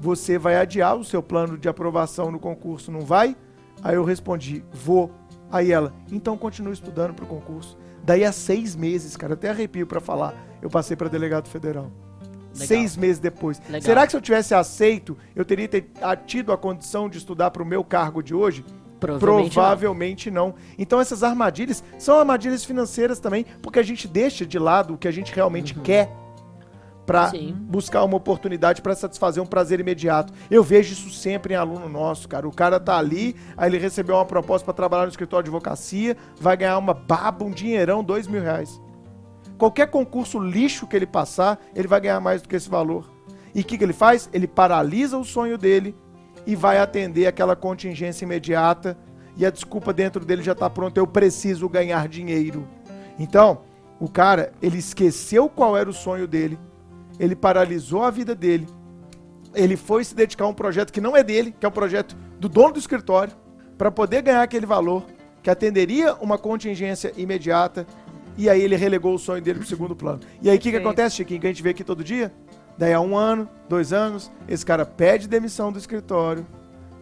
você vai adiar o seu plano de aprovação no concurso, não vai? Aí eu respondi: Vou. Aí ela: Então continue estudando para o concurso. Daí a seis meses, cara, até arrepio para falar, eu passei para delegado federal. Legal. Seis meses depois. Legal. Será que se eu tivesse aceito, eu teria ter, tido a condição de estudar para o meu cargo de hoje? Provavelmente, Provavelmente não. não. Então essas armadilhas são armadilhas financeiras também, porque a gente deixa de lado o que a gente realmente uhum. quer para buscar uma oportunidade para satisfazer um prazer imediato. Eu vejo isso sempre em aluno nosso, cara. O cara tá ali, aí ele recebeu uma proposta para trabalhar no escritório de advocacia, vai ganhar uma baba, um dinheirão, dois mil reais. Qualquer concurso lixo que ele passar, ele vai ganhar mais do que esse valor. E o que, que ele faz? Ele paralisa o sonho dele e vai atender aquela contingência imediata e a desculpa dentro dele já está pronta, eu preciso ganhar dinheiro. Então, o cara, ele esqueceu qual era o sonho dele, ele paralisou a vida dele, ele foi se dedicar a um projeto que não é dele, que é o um projeto do dono do escritório, para poder ganhar aquele valor que atenderia uma contingência imediata, e aí ele relegou o sonho dele para o segundo plano. E aí o que, que acontece, Chiquinho, que a gente vê aqui todo dia? Daí há um ano, dois anos, esse cara pede demissão do escritório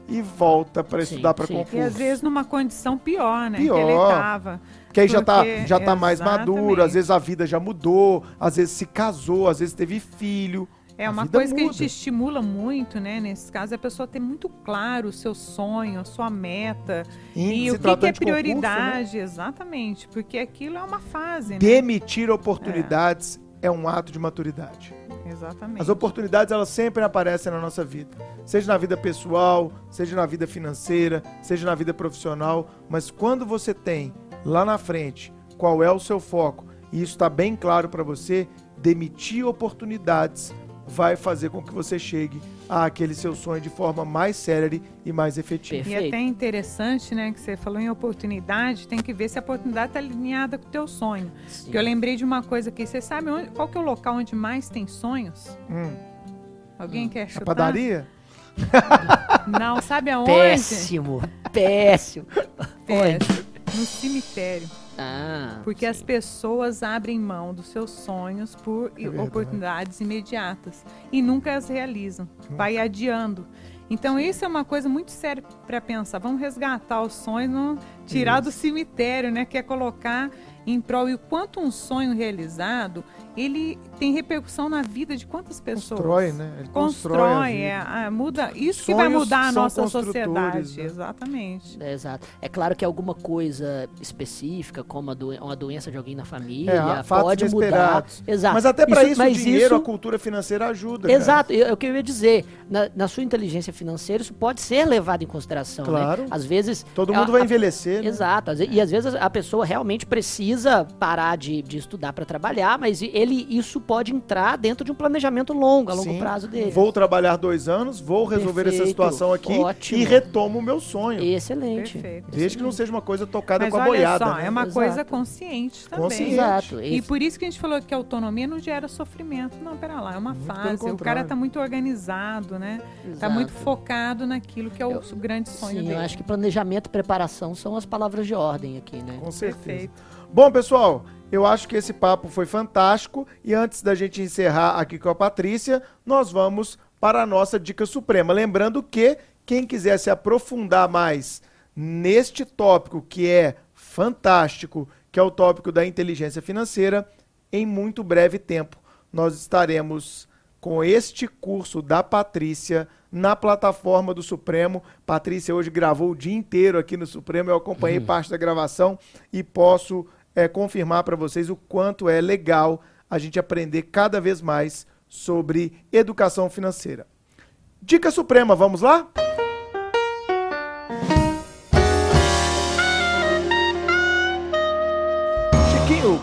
e volta para estudar para concurso.
E às vezes numa condição pior, né? Pior. Que ele estava.
Que aí já tá, já tá mais maduro, às vezes a vida já mudou, às vezes se casou, às vezes teve filho.
É uma coisa muda. que a gente estimula muito, né? Nesse caso, é a pessoa ter muito claro o seu sonho, a sua meta e, e o que, que é prioridade, concurso, né? exatamente, porque aquilo é uma fase. Né?
Demitir oportunidades é. é um ato de maturidade.
Exatamente.
As oportunidades elas sempre aparecem na nossa vida, seja na vida pessoal, seja na vida financeira, seja na vida profissional, mas quando você tem lá na frente qual é o seu foco e isso está bem claro para você, demitir oportunidades vai fazer com que você chegue àquele seu sonho de forma mais séria e mais efetiva.
Perfeito. E até interessante, né, que você falou em oportunidade, tem que ver se a oportunidade está alinhada com o teu sonho. Sim. Que eu lembrei de uma coisa aqui, você sabe onde, qual que é o local onde mais tem sonhos? Hum. Alguém hum. quer chutar?
A padaria?
Não, sabe aonde?
Péssimo, péssimo.
Péssimo. No cemitério. Ah, Porque sim. as pessoas abrem mão dos seus sonhos por é oportunidades imediatas e nunca as realizam. Vai adiando. Então, isso é uma coisa muito séria para pensar. Vamos resgatar os sonhos, não tirar isso. do cemitério, né? Que é colocar em prol. E o quanto um sonho realizado ele tem repercussão na vida de quantas pessoas?
Constrói, né?
Ele constrói, constrói é, é, muda. Isso Sonhos que vai mudar a nossa sociedade, né? exatamente.
É, exato. É claro que alguma coisa específica, como do, uma doença de alguém na família, é, pode mudar.
Exato. Mas até para isso, isso o dinheiro, isso... a cultura financeira ajuda.
Exato. É o que eu ia dizer. Na, na, sua inteligência financeira, isso pode ser levado em consideração. Né?
Claro.
Né? Às vezes.
Todo mundo a, vai envelhecer. A,
né? Exato. E às vezes a pessoa realmente precisa parar de, de estudar para trabalhar, mas ele isso pode entrar dentro de um planejamento longo, a longo Sim. prazo dele.
Vou trabalhar dois anos, vou resolver Perfeito. essa situação aqui Ótimo. e retomo o meu sonho.
Excelente.
Perfeito. Desde que não seja uma coisa tocada Mas com a boiada. Só,
né? É uma Exato. coisa consciente também. Consciente. Exato. E por isso que a gente falou que a autonomia não gera sofrimento. Não, pera lá, é uma muito fase. O cara está muito organizado, né? Está muito focado naquilo que é o eu, grande sonho sim, dele.
Eu acho que planejamento e preparação são as palavras de ordem aqui, né?
Com certeza. Perfeito. Bom, pessoal, eu acho que esse papo foi fantástico e antes da gente encerrar aqui com a Patrícia, nós vamos para a nossa dica suprema. Lembrando que quem quiser se aprofundar mais neste tópico que é fantástico, que é o tópico da inteligência financeira, em muito breve tempo nós estaremos com este curso da Patrícia na plataforma do Supremo. Patrícia hoje gravou o dia inteiro aqui no Supremo, eu acompanhei uhum. parte da gravação e posso é, confirmar para vocês o quanto é legal a gente aprender cada vez mais sobre educação financeira. Dica Suprema, vamos lá? Chiquinho,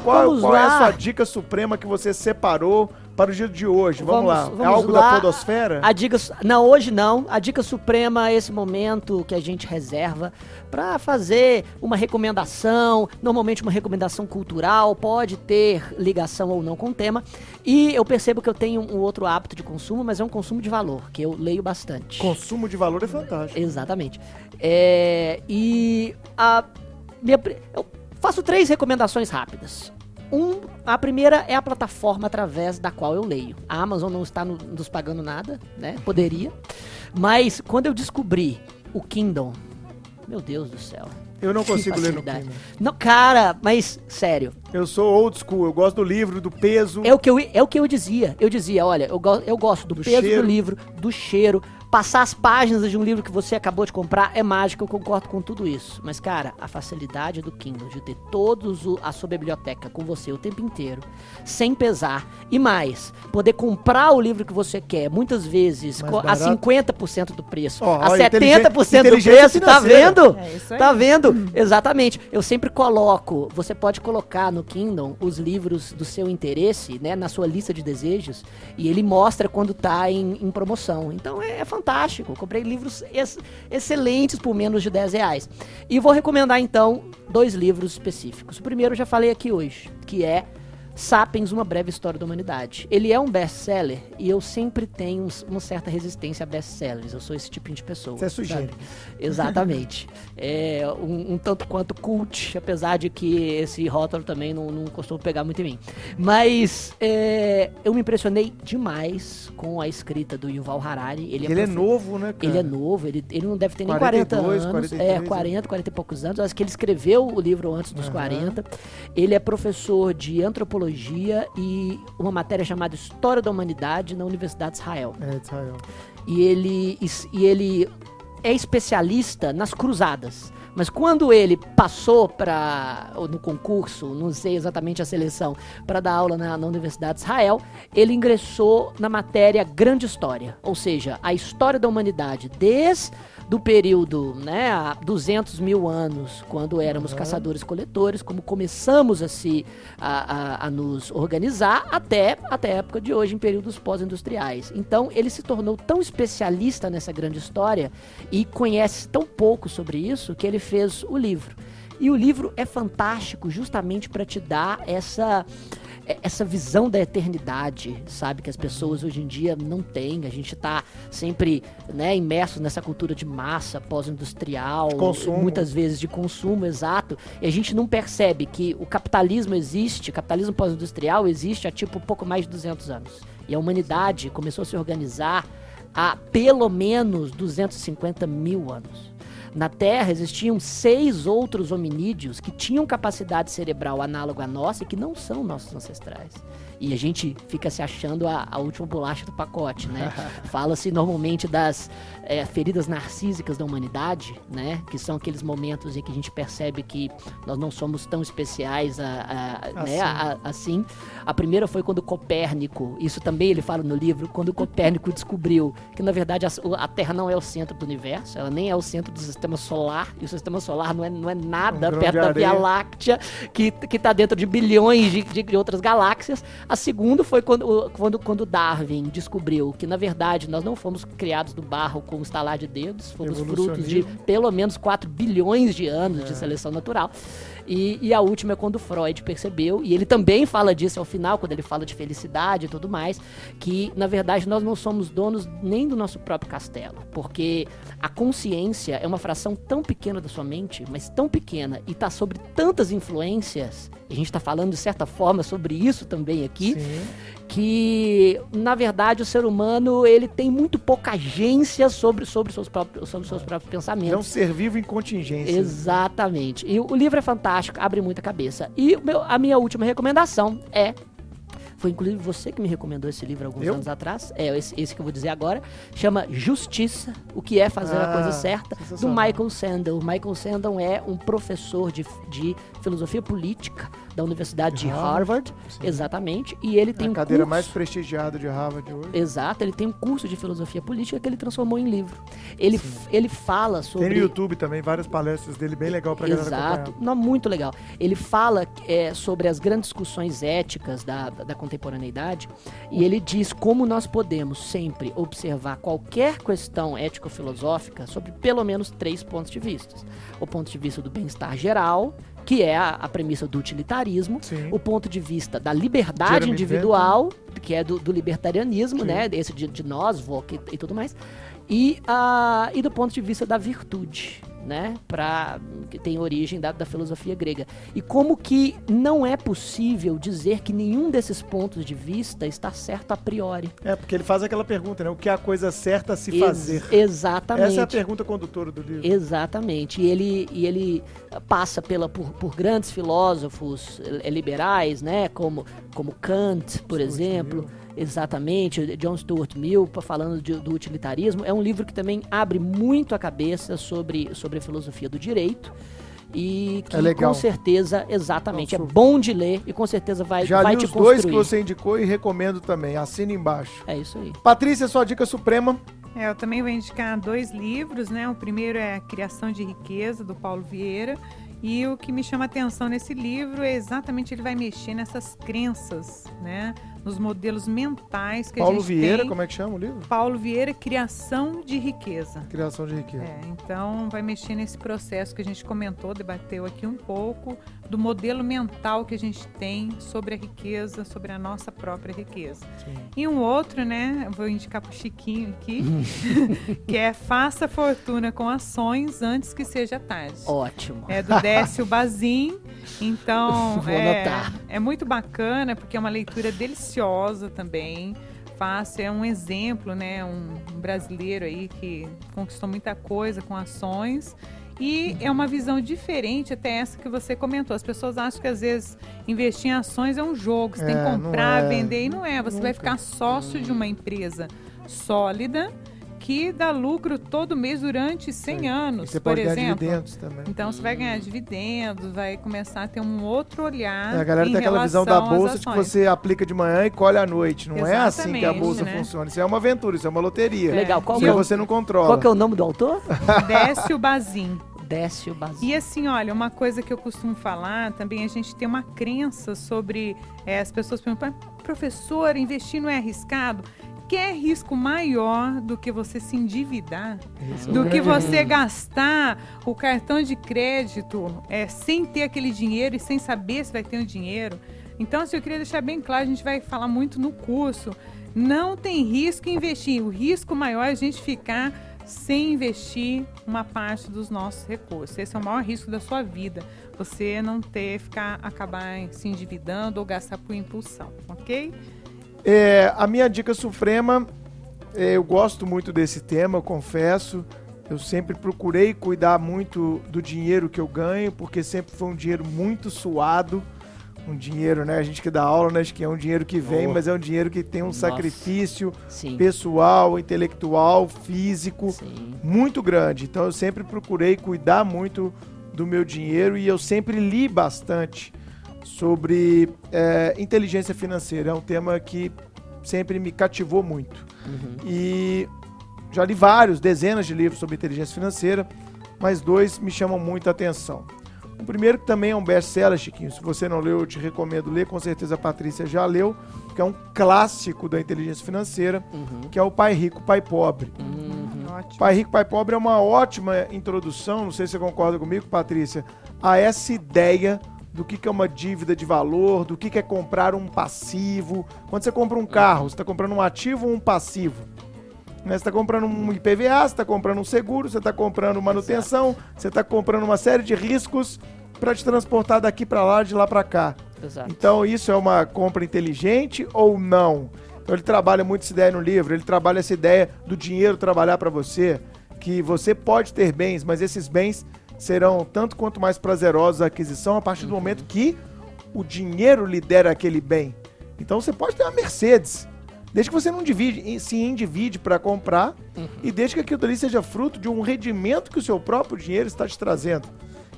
qual, qual é a sua dica suprema que você separou para o dia de hoje. Vamos, vamos lá. Vamos é algo lá. da podosfera?
A dica, não, hoje não. A dica suprema é esse momento que a gente reserva para fazer uma recomendação, normalmente uma recomendação cultural, pode ter ligação ou não com o tema. E eu percebo que eu tenho um outro hábito de consumo, mas é um consumo de valor, que eu leio bastante.
Consumo de valor é fantástico.
Exatamente. É, e a minha, eu faço três recomendações rápidas. Um, a primeira é a plataforma através da qual eu leio. A Amazon não está no, nos pagando nada, né? Poderia. Mas quando eu descobri o Kindle, meu Deus do céu.
Eu não consigo ler no Kindle.
Não, cara, mas sério.
Eu sou old school, eu gosto do livro, do peso.
É o que eu, é o que eu dizia. Eu dizia, olha, eu, go, eu gosto do, do peso cheiro. do livro, do cheiro, Passar as páginas de um livro que você acabou de comprar é mágico, eu concordo com tudo isso. Mas, cara, a facilidade do Kindle de ter todos a sua biblioteca com você o tempo inteiro, sem pesar. E mais, poder comprar o livro que você quer, muitas vezes a 50% do preço, oh, a 70% do preço, tá vendo? É tá vendo? Hum. Exatamente. Eu sempre coloco, você pode colocar no Kindle os livros do seu interesse, né, na sua lista de desejos, e ele mostra quando tá em, em promoção. Então é, é fantástico fantástico. Comprei livros ex excelentes por menos de 10 reais. E vou recomendar então dois livros específicos. O primeiro eu já falei aqui hoje, que é Sapiens, Uma Breve História da Humanidade. Ele é um best-seller e eu sempre tenho uma certa resistência a best-sellers. Eu sou esse tipo de pessoa.
Você é sujeito.
Exatamente. é um, um, tanto quanto cult, apesar de que esse rótulo também não, não costuma pegar muito em mim. Mas é, eu me impressionei demais com a escrita do Yuval Harari.
Ele, é, ele é novo, né,
cara? Ele é novo, ele, ele não deve ter nem 42, 40 anos. 43, é, 40, 40 e poucos anos. Acho que ele escreveu o livro antes dos uhum. 40. Ele é professor de antropologia e uma matéria chamada História da Humanidade na Universidade de Israel.
É, Israel.
E ele, e ele é especialista nas cruzadas. Mas quando ele passou para no concurso, não sei exatamente a seleção, para dar aula na, na, Universidade de Israel, ele ingressou na matéria Grande História, ou seja, a história da humanidade desde do período, né, há 200 mil anos, quando éramos uhum. caçadores-coletores, como começamos a se a, a, a, nos organizar até, até a época de hoje, em períodos pós-industriais. Então, ele se tornou tão especialista nessa grande história e conhece tão pouco sobre isso que ele fez o livro. E o livro é fantástico justamente para te dar essa essa visão da eternidade, sabe? Que as pessoas hoje em dia não têm. A gente está sempre né, imerso nessa cultura de massa, pós-industrial, muitas vezes de consumo, exato. E a gente não percebe que o capitalismo existe, o capitalismo pós-industrial existe há tipo pouco mais de 200 anos. E a humanidade começou a se organizar há pelo menos 250 mil anos. Na Terra existiam seis outros hominídeos que tinham capacidade cerebral análoga à nossa e que não são nossos ancestrais. E a gente fica se achando a, a última bolacha do pacote, né? Fala-se normalmente das é, feridas narcísicas da humanidade, né? Que são aqueles momentos em que a gente percebe que nós não somos tão especiais a, a, assim. Né? A, assim. A primeira foi quando Copérnico, isso também ele fala no livro, quando Copérnico descobriu que na verdade a, Terra não é o centro do universo, ela nem é o centro do sistema solar, e o sistema solar não é, não é nada um perto da Via Láctea, que está dentro de bilhões de, de outras galáxias. A segunda foi quando, quando, quando Darwin descobriu que, na verdade, nós não fomos criados do barro com estalar de dedos, fomos frutos de pelo menos 4 bilhões de anos é. de seleção natural. E, e, a última é quando Freud percebeu, e ele também fala disso ao final, quando ele fala de felicidade e tudo mais, que na verdade nós não somos donos nem do nosso próprio castelo, porque a consciência é uma fração tão pequena da sua mente, mas tão pequena, e está sobre tantas influências, e a gente está falando de certa forma sobre isso também aqui, Sim. Que na verdade o ser humano ele tem muito pouca agência sobre, sobre, seus, próprios, sobre seus próprios pensamentos. É
um ser vivo em contingência.
Exatamente. E o livro é fantástico abre muita cabeça. E meu, a minha última recomendação é foi inclusive você que me recomendou esse livro alguns
Eu?
anos atrás. É, esse, esse que eu vou dizer agora. Chama Justiça, o que é fazer a
Ah,
coisa certa, do. Michael Sandel. Michael Sandel é um professor de, de filosofia política da Universidade
De
de Harvard,
Sim.
exatamente, e ele tem
a
um
cadeira
curso...
mais prestigiada de Harvard hoje.
Exato, ele tem um curso de filosofia política que ele transformou em livro. Ele, ele fala sobre...
Tem no YouTube também várias palestras dele, bem legal pra galera
Exato, não, muito legal. Ele fala é, sobre as grandes discussões éticas da, da, da contemporaneidade e ele diz como nós podemos sempre observar qualquer questão ético-filosófica sobre pelo menos três pontos de vista. O ponto de vista do bem-estar geral, que é a, a premissa do utilitarismo,
Sim.
o ponto de vista da liberdade
Jeremy
individual, que é do, do libertarianismo,
Sim.
né? Esse de, de nós, Volk e, e tudo mais. E, a, e do ponto de vista da virtude, né? Pra, que tem origem da, da filosofia grega. E como que não é possível dizer que nenhum desses pontos de vista está certo a priori.
É, porque ele faz aquela pergunta, né? O que é a coisa certa a se
Ex-
fazer?
Exatamente.
Essa é a pergunta condutora do livro.
Exatamente. E ele, e ele passa pela, por, por grandes filósofos eh, liberais, né? Como, como Kant, por exemplo. Exatamente, John Stuart Mill, falando de- do utilitarismo. É um livro que também abre muito a cabeça sobre, sobre a filosofia do direito. E que
É legal.
com certeza, exatamente,
Nossa.
é bom de ler e com certeza vai,
Já
vai
li
te
os dois que você indicou e recomendo também. Assina embaixo.
É isso aí.
Patrícia, sua dica suprema.
É, eu também vou indicar dois livros, né? O primeiro é Criação de Riqueza, do Paulo Vieira. E o que me chama atenção nesse livro é exatamente ele vai mexer nessas crenças, né? Nos modelos mentais que
Paulo
a gente
Vieira,
tem.
como é que chama o livro?
Paulo Vieira, Criação de Riqueza.
Criação de riqueza.
É, então vai mexer nesse processo que a gente comentou, debateu aqui um pouco, do modelo mental que a gente tem sobre a riqueza, sobre a nossa própria riqueza.
Sim.
E um outro, né, vou indicar pro Chiquinho aqui, que é Faça Fortuna com Ações Antes que Seja Tarde.
Ótimo.
É do Décio Bazin. Então,
Vou
é, é muito bacana, porque é uma leitura deliciosa também. Fácil, é um exemplo, né? Um, um brasileiro aí que conquistou muita coisa com ações. E é uma visão diferente até essa que você comentou. As pessoas acham que às vezes investir em ações é um jogo, você tem
É,
que
não
comprar,
é.
vender, e não é. Você vai
Nunca.
ficar sócio de uma empresa sólida que dá lucro todo mês durante 100
Sim. E
anos,
você
por
pode ganhar
exemplo.
dividendos também.
Então você vai ganhar dividendos, vai começar a ter um outro olhar.
É, a galera
em
tem aquela visão da bolsa de que você aplica de manhã e colhe à noite. Não é assim que a
Exatamente,
bolsa
né?
funciona. Isso é uma aventura, isso é uma loteria.
Legal. Qual,
Que
que é,
você não controla.
qual que é o nome do autor?
Décio Bazin.
Décio Basílio.
E assim, olha, uma coisa que eu costumo falar também, a gente tem uma crença sobre. eh, as pessoas perguntam, "Ah, professor, investir não é arriscado? Quer risco maior do que você se endividar?
Isso é um
do que
grande
você gastar o cartão de crédito é, sem ter aquele dinheiro e sem saber se vai ter o dinheiro. Então, assim, eu queria deixar bem claro, a gente vai falar muito no curso. Não tem risco em investir. O risco maior é a gente ficar sem investir uma parte dos nossos recursos. Esse é o maior risco da sua vida. Você não ter, ficar, acabar se endividando ou gastar por impulsão, ok?
É, a minha dica suprema, é, eu gosto muito desse tema, eu confesso. Eu sempre procurei cuidar muito do dinheiro que eu ganho, porque sempre foi um dinheiro muito suado. Um dinheiro, né? A gente que dá aula, né? Acho que é um dinheiro que vem,
Oh.
mas é um dinheiro que tem um
Nossa.
sacrifício
Sim.
pessoal, intelectual, físico
Sim.
muito grande. Então eu sempre procurei cuidar muito do meu dinheiro e eu sempre li bastante sobre é, inteligência financeira. É um tema que sempre me cativou muito.
Uhum.
E já li vários, dezenas de livros sobre inteligência financeira, mas dois me chamam muito a atenção. O primeiro que também é um best-seller, Chiquinho. Se você não leu, eu te recomendo ler. Com certeza a Patrícia já leu, que é um clássico da inteligência financeira,
Uhum.
que é o Pai Rico, Pai Pobre.
Uhum.
Pai Rico, Pai Pobre é uma ótima introdução, não sei se você concorda comigo, Patrícia, a essa ideia do que que é uma dívida de valor, do que que é comprar um passivo. Quando você compra um carro, você está comprando um ativo ou um passivo? Né? Você está comprando um IPVA, você está comprando um seguro, você está comprando manutenção, você está comprando uma série de riscos para te transportar daqui para lá, de lá para cá.
Exato.
Então isso é uma compra inteligente ou não? Então ele trabalha muito essa ideia no livro, ele trabalha essa ideia do dinheiro trabalhar para você, que você pode ter bens, mas esses bens serão tanto quanto mais prazerosos a aquisição a partir do momento que o dinheiro lidera aquele bem. Então você pode ter uma Mercedes, desde que você não divide, se endivide para comprar
Uhum.
e desde que aquilo ali seja fruto de um rendimento que o seu próprio dinheiro está te trazendo.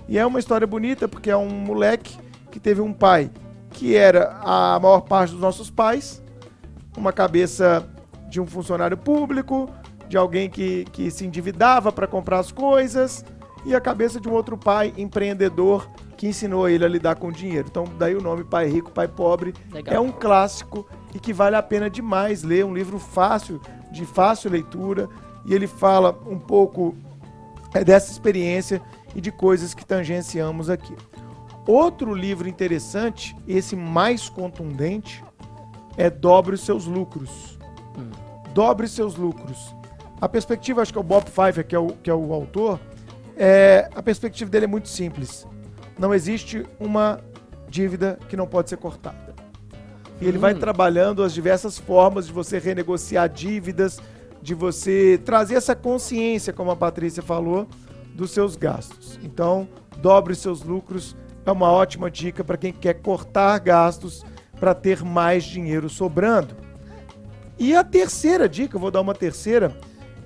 E é uma história bonita porque é um moleque que teve um pai que era a maior parte dos nossos pais, uma cabeça de um funcionário público, de alguém que, que se endividava para comprar as coisas, e a cabeça de um outro pai empreendedor que ensinou ele a lidar com dinheiro. Então, daí o nome Pai Rico, Pai Pobre.
Legal.
É um clássico e que vale a pena demais ler, um livro fácil, de fácil leitura, e ele fala um pouco é, dessa experiência e de coisas que tangenciamos aqui. Outro livro interessante, esse mais contundente, é Dobre os seus lucros. Dobre os seus lucros. A perspectiva, acho que é o Bob Pfeiffer, que é o, que é o autor, é, a perspectiva dele é muito simples. Não existe uma dívida que não pode ser cortada. E ele vai
Hum.
trabalhando as diversas formas de você renegociar dívidas, de você trazer essa consciência, como a Patrícia falou, dos seus gastos. Então, dobre os seus lucros é uma ótima dica para quem quer cortar gastos para ter mais dinheiro sobrando. E a terceira dica, eu vou dar uma terceira,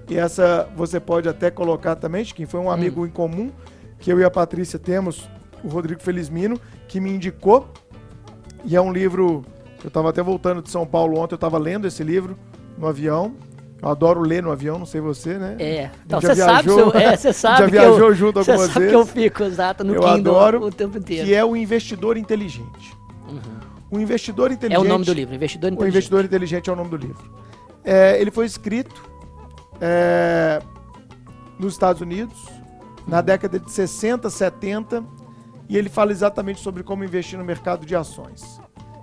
e essa você pode até colocar também, que foi um amigo em comum que eu e a Patrícia temos, o Rodrigo Felizmino, que me indicou. E é um livro, eu estava até voltando de São Paulo ontem, eu estava lendo esse livro no avião. Eu adoro ler no avião, não sei você, né?
É. Então, você sabe, seu- é, você sabe
já viajou
eu,
junto algumas
sabe
vezes.
que eu fico, exato, no
Eu
Kindle
adoro,
o tempo inteiro.
Que é o investidor inteligente. O investidor
É
inteligente.
o nome do livro, Investidor
O
Inteligente.
Investidor Inteligente é o nome do livro. É, ele foi escrito é, nos Estados Unidos, na década de 60, 70, e ele fala exatamente sobre como investir no mercado de ações.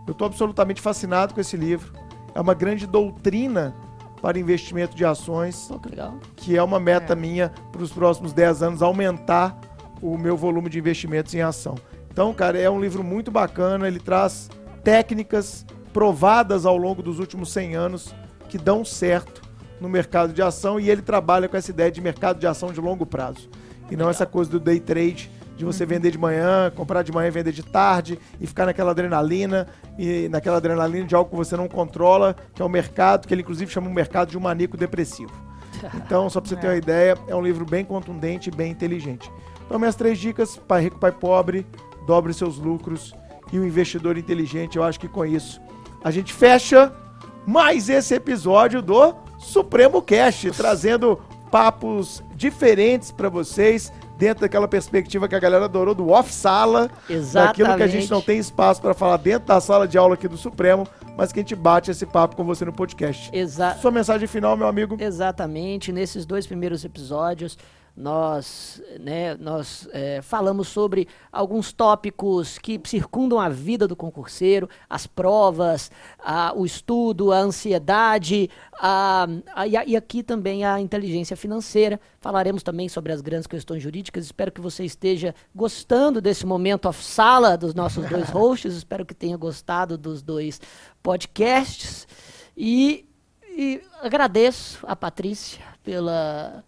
Eu estou absolutamente fascinado com esse livro. É uma grande doutrina para investimento de ações,
Pô, que
que é uma meta minha para os próximos 10 anos, aumentar o meu volume de investimentos em ação. Então, cara, é um livro muito bacana, ele traz técnicas provadas ao longo dos últimos 100 anos que dão certo no mercado de ação e ele trabalha com essa ideia de mercado de ação de longo prazo. E não essa coisa do day trade, de você vender de manhã, comprar de manhã e vender de tarde e ficar naquela adrenalina e naquela adrenalina de algo que você não controla, que é o mercado, que ele inclusive chama o mercado de um maníaco depressivo. Então, só para você ter uma ideia, é um livro bem contundente e bem inteligente. Então, minhas três dicas: Pai Rico, Pai Pobre, dobre seus lucros e o investidor inteligente. Eu acho que com isso a gente fecha mais esse episódio do Supremo Cast, trazendo papos diferentes para vocês. Dentro daquela perspectiva que a galera adorou do off-sala, daquilo que a gente não tem espaço para falar dentro da sala de aula aqui do Supremo, mas que a gente bate esse papo com você no podcast.
Exa
Sua mensagem final, meu amigo?
Exatamente. Nesses dois primeiros episódios, nós, né, nós é, falamos sobre alguns tópicos que circundam a vida do concurseiro, as provas, a- o estudo, a ansiedade, a- a- e, aqui também a inteligência financeira. Falaremos também sobre as grandes questões jurídicas. Espero que você esteja gostando desse momento off-sala dos nossos dois hosts. Espero que tenha gostado dos dois podcasts. E e agradeço a Patrícia pela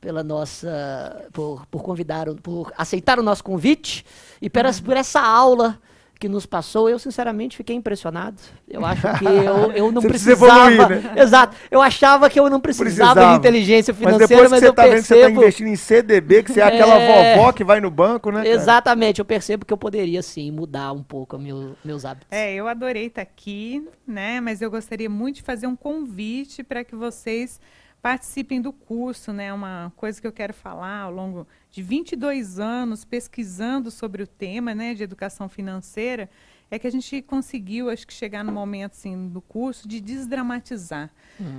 pela nossa por, por convidar o- por aceitar o nosso convite e por, essa- por essa aula que nos passou, eu sinceramente fiquei impressionado. Eu acho que eu, eu não
Você precisa
precisava.
evoluir, né?
Exato. Eu achava que eu não precisava,
Precisava.
de inteligência
Mas
financeira,
depois
mas,
que você
eu
tá vendo que você tá
percebo.
investindo em CDB, que você é aquela
É.
vovó que vai no banco, né? cara?
Exatamente, eu percebo que eu poderia sim mudar um pouco meu- meus hábitos.
É, eu adorei estar aqui, né? Mas eu gostaria muito de fazer um convite para que vocês participem do curso, né? Uma coisa que eu quero falar ao longo de 22 anos pesquisando sobre o tema, né, de educação financeira, é que a gente conseguiu, acho que chegar no momento assim do curso de desdramatizar,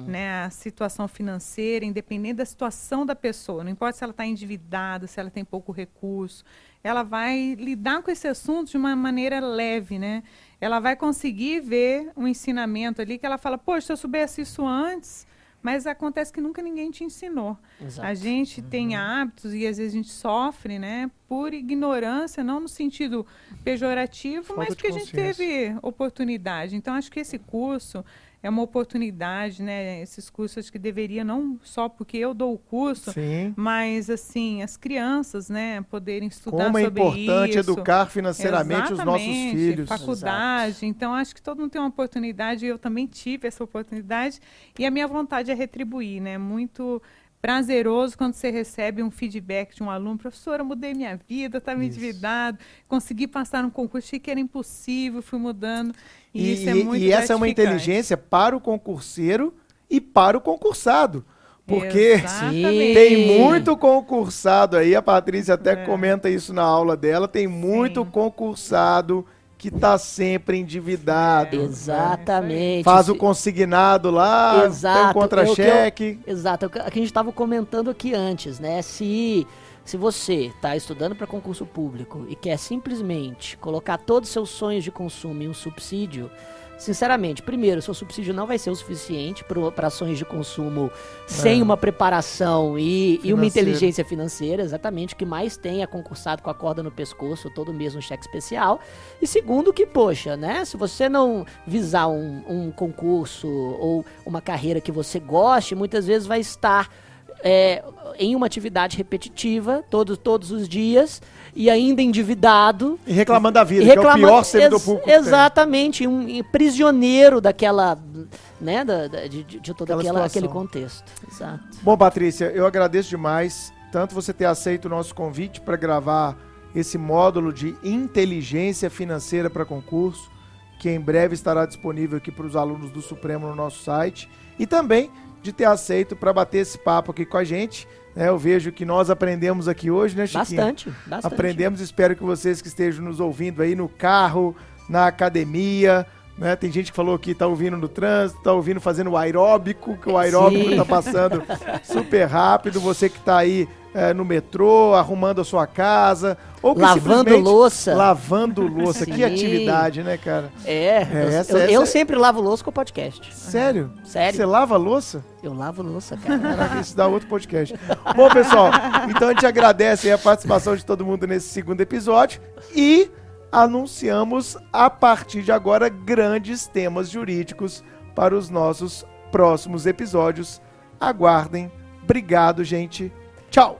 né, a situação financeira, independente da situação da pessoa, não importa se ela está endividada, se ela tem pouco recurso, ela vai lidar com esse assunto de uma maneira leve, né? Ela vai conseguir ver um ensinamento ali que ela fala, poxa, se eu soubesse isso antes, mas acontece que nunca ninguém te ensinou.
Exato.
A gente tem hábitos e às vezes a gente sofre, né, por ignorância, não no sentido pejorativo,
Falta
mas porque a gente teve oportunidade. Então acho que esse curso é uma oportunidade, né? Esses cursos que deveria não só porque eu dou o curso,
Sim.
mas assim as crianças, né, poderem estudar
Como é
sobre
importante
isso.
educar financeiramente os nossos
Exatamente,
filhos.
Faculdade. Então, acho que todo mundo tem uma oportunidade, e eu também tive essa oportunidade. E a minha vontade é retribuir, né? Muito prazeroso quando você recebe um feedback de um aluno, professora, mudei minha vida, estava
Isso.
endividado, consegui passar no concurso, achei que era impossível, fui mudando. E,
E,
isso é muito
e essa é uma inteligência para o concurseiro e para o concursado. Porque
Exatamente.
tem muito concursado aí, a Patrícia até
É.
comenta isso na aula dela, tem muito
Sim.
concursado que está sempre endividado.
É.
Exatamente.
Faz o consignado lá,
Exato,
tem
é
um contra-cheque.
Exato, é o que a gente estava comentando aqui antes, né? Se, se você está estudando para concurso público e quer simplesmente colocar todos os seus sonhos de consumo em um subsídio, sinceramente, primeiro, seu subsídio não vai ser o suficiente para ações de consumo sem
É.
uma preparação e, e uma inteligência financeira, exatamente, o que mais tem é concursado com a corda no pescoço, todo mês um cheque especial. E segundo que, poxa, né, se você não visar um, um concurso ou uma carreira que você goste, muitas vezes vai estar é, em uma atividade repetitiva todos, todos os dias e ainda endividado.
E reclamando da vida, que é o pior servidor público.
Exatamente, um, e prisioneiro daquela, né, da, da- de, de- todo
Aquela
aquele contexto. Exato.
Bom, Patrícia, eu agradeço demais tanto você ter aceito o nosso convite para gravar esse módulo de inteligência financeira para concurso, que em breve estará disponível aqui para os alunos do Supremo no nosso site, e também de ter aceito para bater esse papo aqui com a gente. Né? eu vejo que nós aprendemos aqui hoje, né, Chiquinho?
Bastante, bastante.
Aprendemos, espero que vocês que estejam nos ouvindo aí no carro, na academia, né? Tem gente que falou que tá ouvindo no trânsito, tá ouvindo fazendo o aeróbico, que o aeróbico
Sim.
tá passando super rápido. Você que tá aí eh, no metrô, arrumando a sua casa, ou
Lavando louça.
Lavando louça. Que atividade, né, cara?
É, eu,
essa-
eu-
essa
eu
é-
sempre lavo louça com o podcast.
Sério?
Sério.
Você lava louça?
Eu lavo louça, cara.
Caraca, Isso dá outro podcast. Bom, pessoal, então a gente agradece a participação de todo mundo nesse segundo episódio e anunciamos a partir de agora grandes temas jurídicos para os nossos próximos episódios. Aguardem. Obrigado, gente. Tchau.